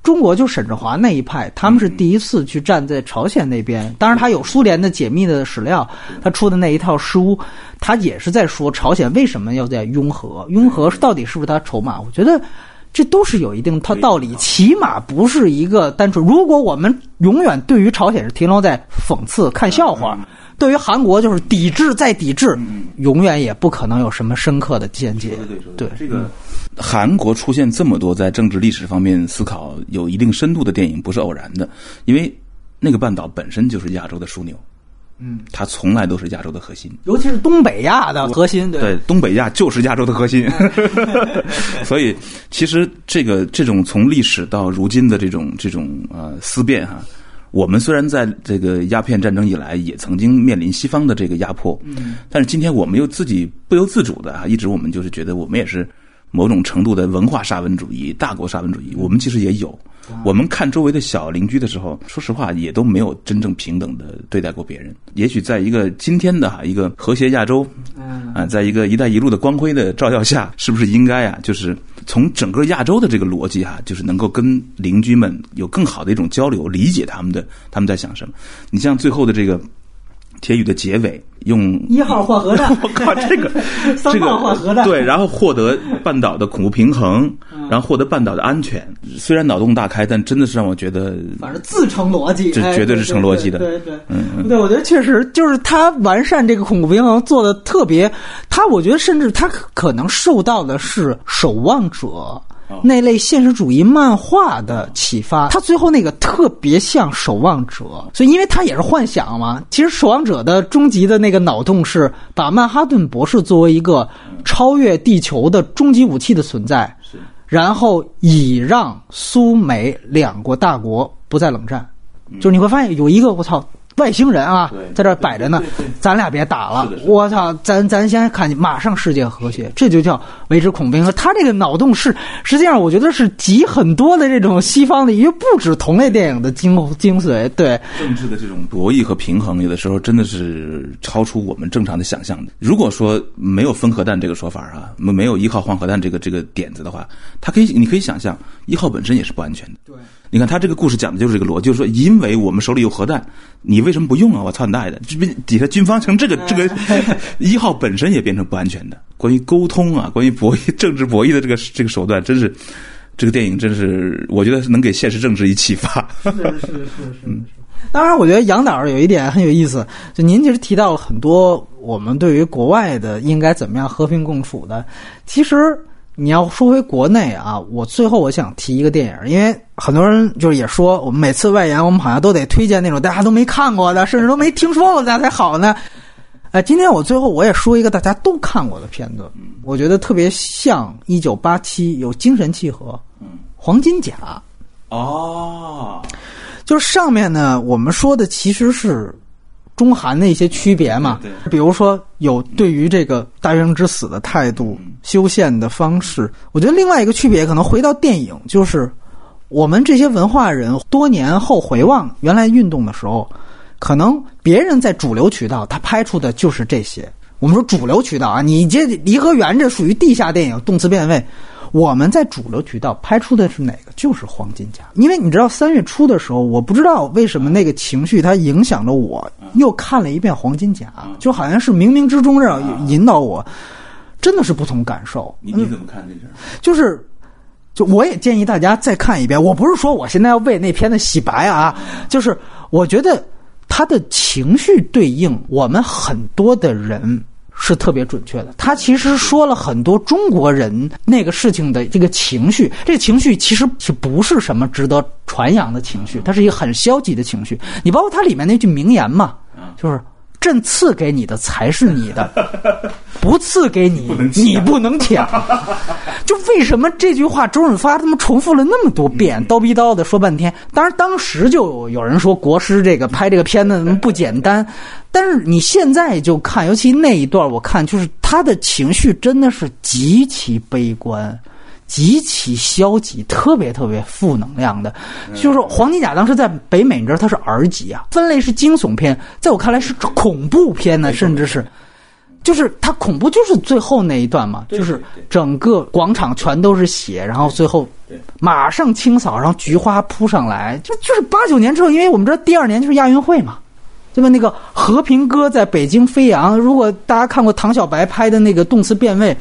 中国就沈志华那一派，他们是第一次去站在朝鲜那边。当然，他有苏联的解密的史料，他出的那一套书，他也是在说朝鲜为什么要在拥核，拥核到底是不是他筹码？我觉得这都是有一定它道理，起码不是一个单纯。如果我们永远对于朝鲜是停留在讽刺、看笑话，对于韩国就是抵制再抵制，永远也不可能有什么深刻的见解。对这个。韩国出现这么多在政治历史方面思考有一定深度的电影，不是偶然的，因为那个半岛本身就是亚洲的枢纽，嗯，它从来都是亚洲的核心，尤其是东北亚的核心，对，东北亚就是亚洲的核心，(laughs) 所以其实这个这种从历史到如今的这种这种呃思辨哈，我们虽然在这个鸦片战争以来也曾经面临西方的这个压迫，嗯，但是今天我们又自己不由自主的啊，一直我们就是觉得我们也是。某种程度的文化沙文主义、大国沙文主义，我们其实也有。我们看周围的小邻居的时候，说实话，也都没有真正平等的对待过别人。也许在一个今天的哈一个和谐亚洲，啊，在一个“一带一路”的光辉的照耀下，是不是应该啊？就是从整个亚洲的这个逻辑哈，就是能够跟邻居们有更好的一种交流，理解他们的他们在想什么。你像最后的这个。铁雨的结尾用一号换核弹，我靠，这个 (laughs) 三号换核弹，对，然后获得半岛的恐怖平衡，然后获得半岛的安全。虽然脑洞大开，但真的是让我觉得，反正自成逻辑，这绝对是成逻辑的。对对，嗯，对，我觉得确实就是他完善这个恐怖平衡做的特别，他我觉得甚至他可能受到的是《守望者》。那类现实主义漫画的启发，他最后那个特别像《守望者》，所以因为他也是幻想嘛。其实《守望者》的终极的那个脑洞是把曼哈顿博士作为一个超越地球的终极武器的存在，然后以让苏美两国大国不再冷战。就是你会发现有一个我操。外星人啊，在这摆着呢，咱俩别打了。我操，咱咱先看，马上世界和谐，这就叫为之恐兵。和他这个脑洞是，实际上我觉得是集很多的这种西方的，因为不止同类电影的精精髓。对政治的这种博弈和平衡，有的时候真的是超出我们正常的想象的。如果说没有分核弹这个说法啊，没没有依靠换核弹这个这个点子的话，它可以，你可以想象，一号本身也是不安全的。对。你看他这个故事讲的就是这个逻辑，就是说，因为我们手里有核弹，你为什么不用啊？我操你大爷的！这边底下军方成这个这个 (laughs) 一号本身也变成不安全的。关于沟通啊，关于博弈、政治博弈的这个这个手段，真是这个电影真是，我觉得是能给现实政治以启发。(laughs) 是是是是是。当然，我觉得杨导有一点很有意思，就您其实提到了很多我们对于国外的应该怎么样和平共处的，其实。你要说回国内啊，我最后我想提一个电影，因为很多人就是也说，我们每次外延，我们好像都得推荐那种大家都没看过的，甚至都没听说过的才好呢。哎，今天我最后我也说一个大家都看过的片子，我觉得特别像一九八七，有精神契合，黄金甲。哦，就是上面呢，我们说的其实是。中韩的一些区别嘛，比如说有对于这个大学生之死的态度、修宪的方式。我觉得另外一个区别可能回到电影，就是我们这些文化人多年后回望原来运动的时候，可能别人在主流渠道他拍出的就是这些。我们说主流渠道啊，你这《颐和园》这属于地下电影，动词变位。我们在主流渠道拍出的是哪个？就是黄金甲。因为你知道三月初的时候，我不知道为什么那个情绪它影响了我，又看了一遍黄金甲，就好像是冥冥之中让引导我，真的是不同感受。你你怎么看这事？就是，就我也建议大家再看一遍。我不是说我现在要为那片子洗白啊，就是我觉得他的情绪对应我们很多的人。是特别准确的。他其实说了很多中国人那个事情的这个情绪，这个情绪其实是不是什么值得传扬的情绪？它是一个很消极的情绪。你包括它里面那句名言嘛，就是。朕赐给你的才是你的，(laughs) 不赐给你，你不能抢。就为什么这句话周润发他妈重复了那么多遍，叨逼叨的说半天？当然，当时就有人说国师这个拍这个片子不简单，但是你现在就看，尤其那一段，我看就是他的情绪真的是极其悲观。极其消极，特别特别负能量的，就是说《黄金甲》当时在北美，你知道它是 R 级啊，分类是惊悚片，在我看来是恐怖片呢，甚至是，就是它恐怖就是最后那一段嘛，就是整个广场全都是血，然后最后马上清扫，然后菊花扑上来，就就是八九年之后，因为我们知道第二年就是亚运会嘛，对吧？那个和平鸽在北京飞扬，如果大家看过唐小白拍的那个动词变位。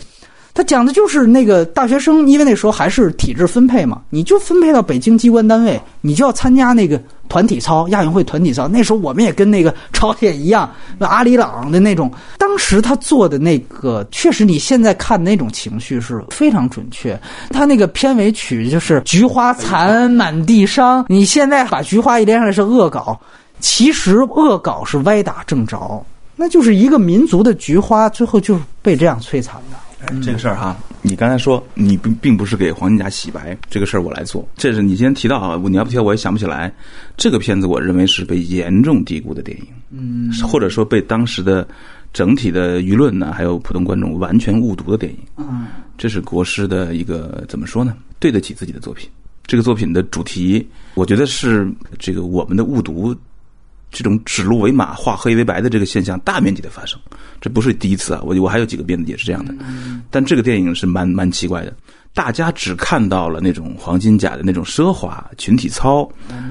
他讲的就是那个大学生，因为那时候还是体制分配嘛，你就分配到北京机关单位，你就要参加那个团体操、亚运会团体操。那时候我们也跟那个朝鲜 (laughs) 一样，那阿里郎的那种。当时他做的那个，确实你现在看那种情绪是非常准确。他那个片尾曲就是“菊花残，满地伤”，你现在把菊花一连上来是恶搞，其实恶搞是歪打正着，那就是一个民族的菊花，最后就是被这样摧残的。这个事儿哈，你刚才说你并并不是给黄金甲洗白，这个事儿我来做。这是你今天提到啊，你要不提我也想不起来。这个片子我认为是被严重低估的电影，嗯，或者说被当时的整体的舆论呢，还有普通观众完全误读的电影。嗯，这是国师的一个怎么说呢？对得起自己的作品。这个作品的主题，我觉得是这个我们的误读。这种指鹿为马、化黑为白的这个现象大面积的发生，这不是第一次啊！我我还有几个片子也是这样的，但这个电影是蛮蛮奇怪的。大家只看到了那种黄金甲的那种奢华群体操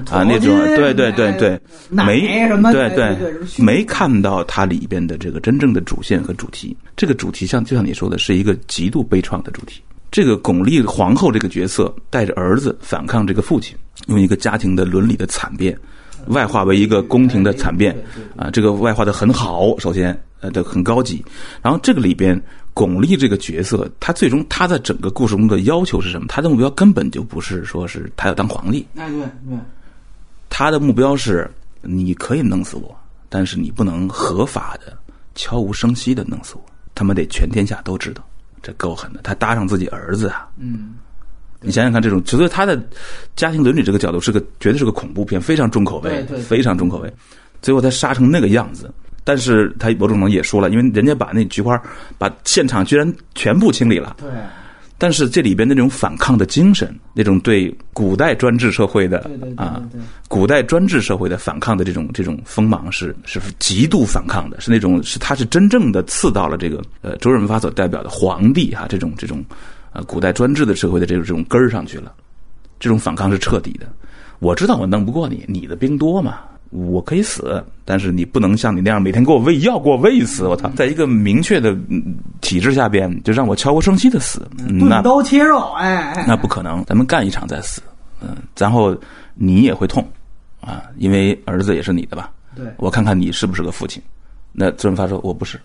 啊，那种对对对对，没对对，没看到它里边的这个真正的主线和主题。这个主题像就像你说的，是一个极度悲怆的主题。这个巩俐皇后这个角色带着儿子反抗这个父亲，用一个家庭的伦理的惨变。外化为一个宫廷的惨变，啊，这个外化的很好。首先，呃，的很高级。然后这个里边，巩俐这个角色，她最终她在整个故事中的要求是什么？她的目标根本就不是说是她要当皇帝。哎，对对。她的目标是，你可以弄死我，但是你不能合法的、悄无声息的弄死我。他们得全天下都知道，这够狠的。他搭上自己儿子啊。嗯。你想想看，这种，所以他的家庭伦理这个角度是个绝对是个恐怖片，非常重口味，非常重口味。最后他杀成那个样子，但是他某种程度也说了，因为人家把那菊花把现场居然全部清理了。对。但是这里边那种反抗的精神，那种对古代专制社会的啊，古代专制社会的反抗的这种这种锋芒是是极度反抗的，是那种是他是真正的刺到了这个呃周润发所代表的皇帝哈这种这种。呃，古代专制的社会的这种这种根儿上去了，这种反抗是彻底的。我知道我弄不过你，你的兵多嘛，我可以死，但是你不能像你那样每天给我喂药，给我喂死。我操，在一个明确的体制下边，就让我悄无声息的死，钝刀切肉，哎，那不可能。咱们干一场再死，嗯，然后你也会痛啊，因为儿子也是你的吧？对，我看看你是不是个父亲。那周润发说：“我不是。”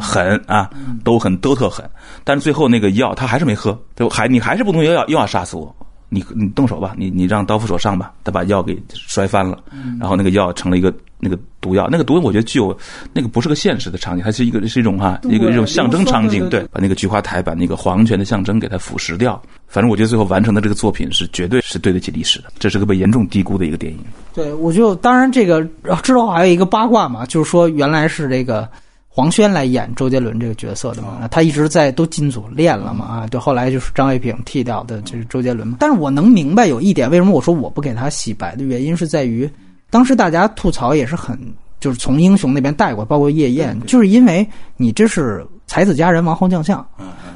狠啊，都很都特狠，但是最后那个药他还是没喝，就还你还是不同意药又要杀死我，你你动手吧，你你让刀斧手上吧，他把药给摔翻了，然后那个药成了一个那个毒药，那个毒我觉得具有那个不是个现实的场景，它是一个是一种哈一个一种象征场景，对，把那个菊花台把那个皇权的象征给它腐蚀掉，反正我觉得最后完成的这个作品是绝对是对得起历史的，这是个被严重低估的一个电影。对，我就当然这个之后还有一个八卦嘛，就是说原来是这个。黄轩来演周杰伦这个角色的嘛，他一直在都进组练了嘛啊，就后来就是张卫平替掉的，就是周杰伦嘛。但是我能明白有一点，为什么我说我不给他洗白的原因是在于，当时大家吐槽也是很，就是从英雄那边带过，包括夜宴，就是因为你这是才子佳人王侯将相，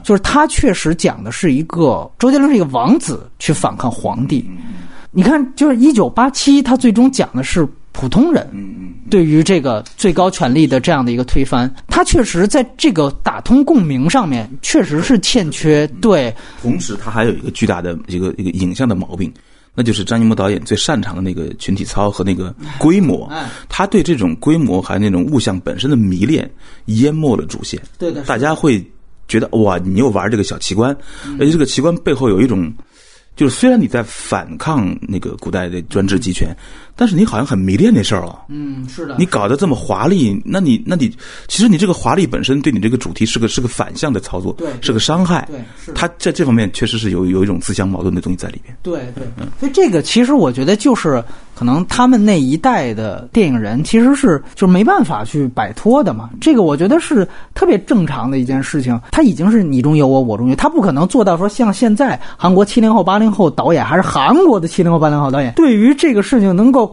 就是他确实讲的是一个周杰伦是一个王子去反抗皇帝，你看就是一九八七，他最终讲的是。普通人对于这个最高权力的这样的一个推翻，他确实在这个打通共鸣上面确实是欠缺。对，同时他还有一个巨大的一个一个影像的毛病，那就是张艺谋导演最擅长的那个群体操和那个规模。哎，他对这种规模还有那种物象本身的迷恋，淹没了主线。对的，大家会觉得哇，你又玩这个小奇观，而且这个奇观背后有一种，就是虽然你在反抗那个古代的专制集权。但是你好像很迷恋那事儿哦。嗯，是的。你搞得这么华丽，那你那你其实你这个华丽本身对你这个主题是个是个反向的操作，对，是个伤害。对，是。他在这方面确实是有有一种自相矛盾的东西在里边。对对，所以这个其实我觉得就是可能他们那一代的电影人其实是就是没办法去摆脱的嘛。这个我觉得是特别正常的一件事情。他已经是你中有我，我中有他，不可能做到说像现在韩国七零后、八零后导演，还是韩国的七零后、八零后导演，对于这个事情能够。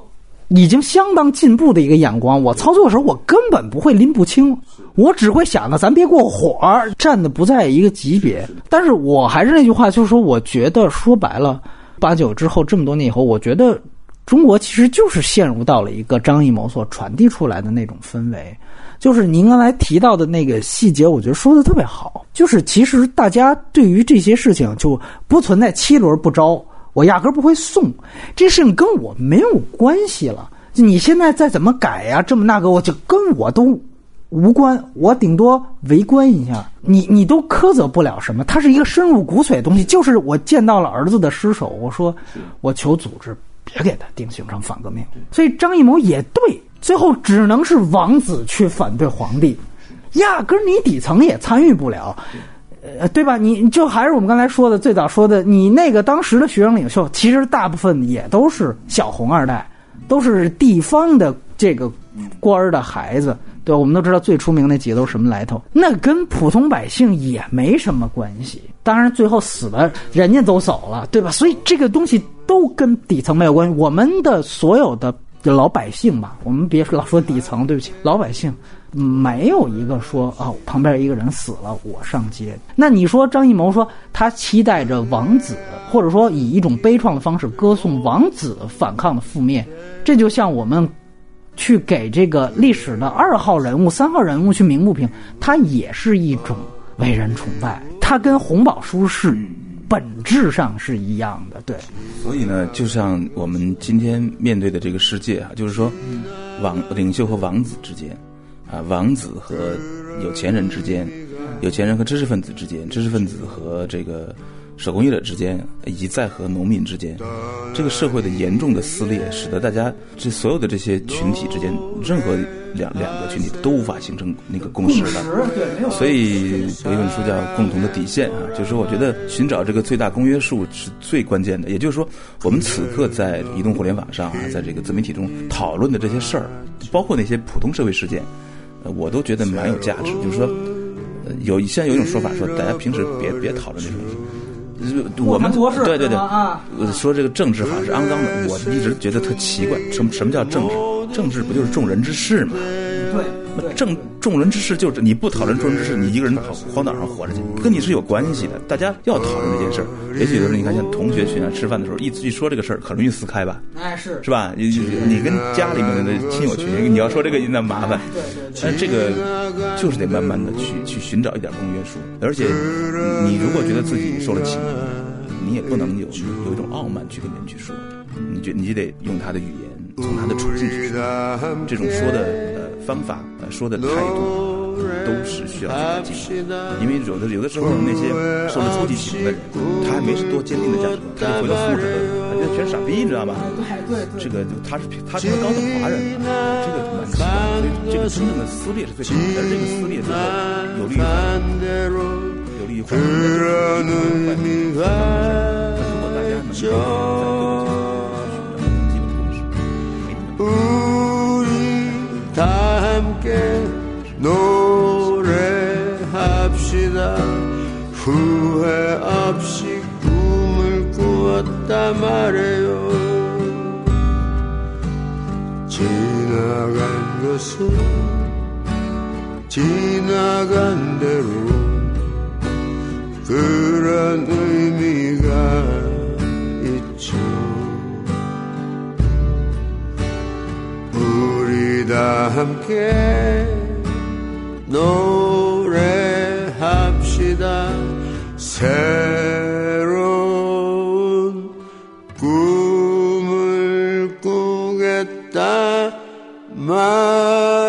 已经相当进步的一个眼光，我操作的时候我根本不会拎不清，我只会想着咱别过火，站的不在一个级别。但是我还是那句话，就是说，我觉得说白了，八九之后这么多年以后，我觉得中国其实就是陷入到了一个张艺谋所传递出来的那种氛围，就是您刚才提到的那个细节，我觉得说的特别好，就是其实大家对于这些事情就不存在七轮不招。我压根儿不会送，这事情跟我没有关系了。你现在再怎么改呀，这么那个，我就跟我都无关。我顶多围观一下，你你都苛责不了什么。它是一个深入骨髓的东西。就是我见到了儿子的尸首，我说我求组织别给他定性成反革命。所以张艺谋也对，最后只能是王子去反对皇帝，压根儿你底层也参与不了。呃，对吧？你就还是我们刚才说的，最早说的，你那个当时的学生领袖，其实大部分也都是小红二代，都是地方的这个官儿的孩子，对？我们都知道最出名那几个都是什么来头，那跟普通百姓也没什么关系。当然，最后死了，人家都走了，对吧？所以这个东西都跟底层没有关系。我们的所有的老百姓吧，我们别老说底层，对不起，老百姓。没有一个说哦，旁边一个人死了，我上街。那你说张艺谋说他期待着王子，或者说以一种悲怆的方式歌颂王子反抗的负面，这就像我们去给这个历史的二号人物、三号人物去鸣不平，他也是一种为人崇拜。他跟洪宝书是 (laughs) 本质上是一样的，对。所以呢，就像我们今天面对的这个世界啊，就是说，王领袖和王子之间。啊，王子和有钱人之间，有钱人和知识分子之间，知识分子和这个手工业者之间，以及再和农民之间，这个社会的严重的撕裂，使得大家这所有的这些群体之间，任何两两个群体都无法形成那个共识的。所以有一本书叫《共同的底线》啊，就是说，我觉得寻找这个最大公约数是最关键的。也就是说，我们此刻在移动互联网上啊，在这个自媒体中讨论的这些事儿，包括那些普通社会事件。我都觉得蛮有价值，就是说，有现在有一种说法说，大家平时别别讨论这种，我们对对对，说这个政治好像是肮脏的，我一直觉得特奇怪，什么什么叫政治？政治不就是众人之事吗？对。正众人之事就是你不讨论众人之事，你一个人跑荒岛上活着去，跟你是有关系的。大家要讨论这件事儿。也许有时候你看，像同学群啊，吃饭的时候一一说这个事儿，很容易撕开吧？哎，是是吧？你你跟家里面的亲友群，你要说这个那麻烦。对但这个就是得慢慢的去去寻找一点公约数。而且你如果觉得自己受了欺负，你也不能有有一种傲慢去跟别人去说。你觉你就得用他的语言，从他的处境去说。这种说的呃。方法呃说的态度都是需要去改进的，因为有的有的时候那些受了初级启蒙的人，他还没是多坚定的价值观，他就回到素质了，他觉得全是傻逼，你知道吧？这个他是他是个高等华人，这个蛮奇怪，所以这个真正的撕裂是最可怕的，而这个撕裂最后有利于有利于环境的这个如果大家能够在各个， 우리 다 함께 노래합시다. 후회 없이 꿈을 꾸었다 말해요. 지나간 것은 지나간 대로 그런 의미가 있죠. 우리 다 함께 노래합시다. 새로운 꿈을 꾸겠다 말해.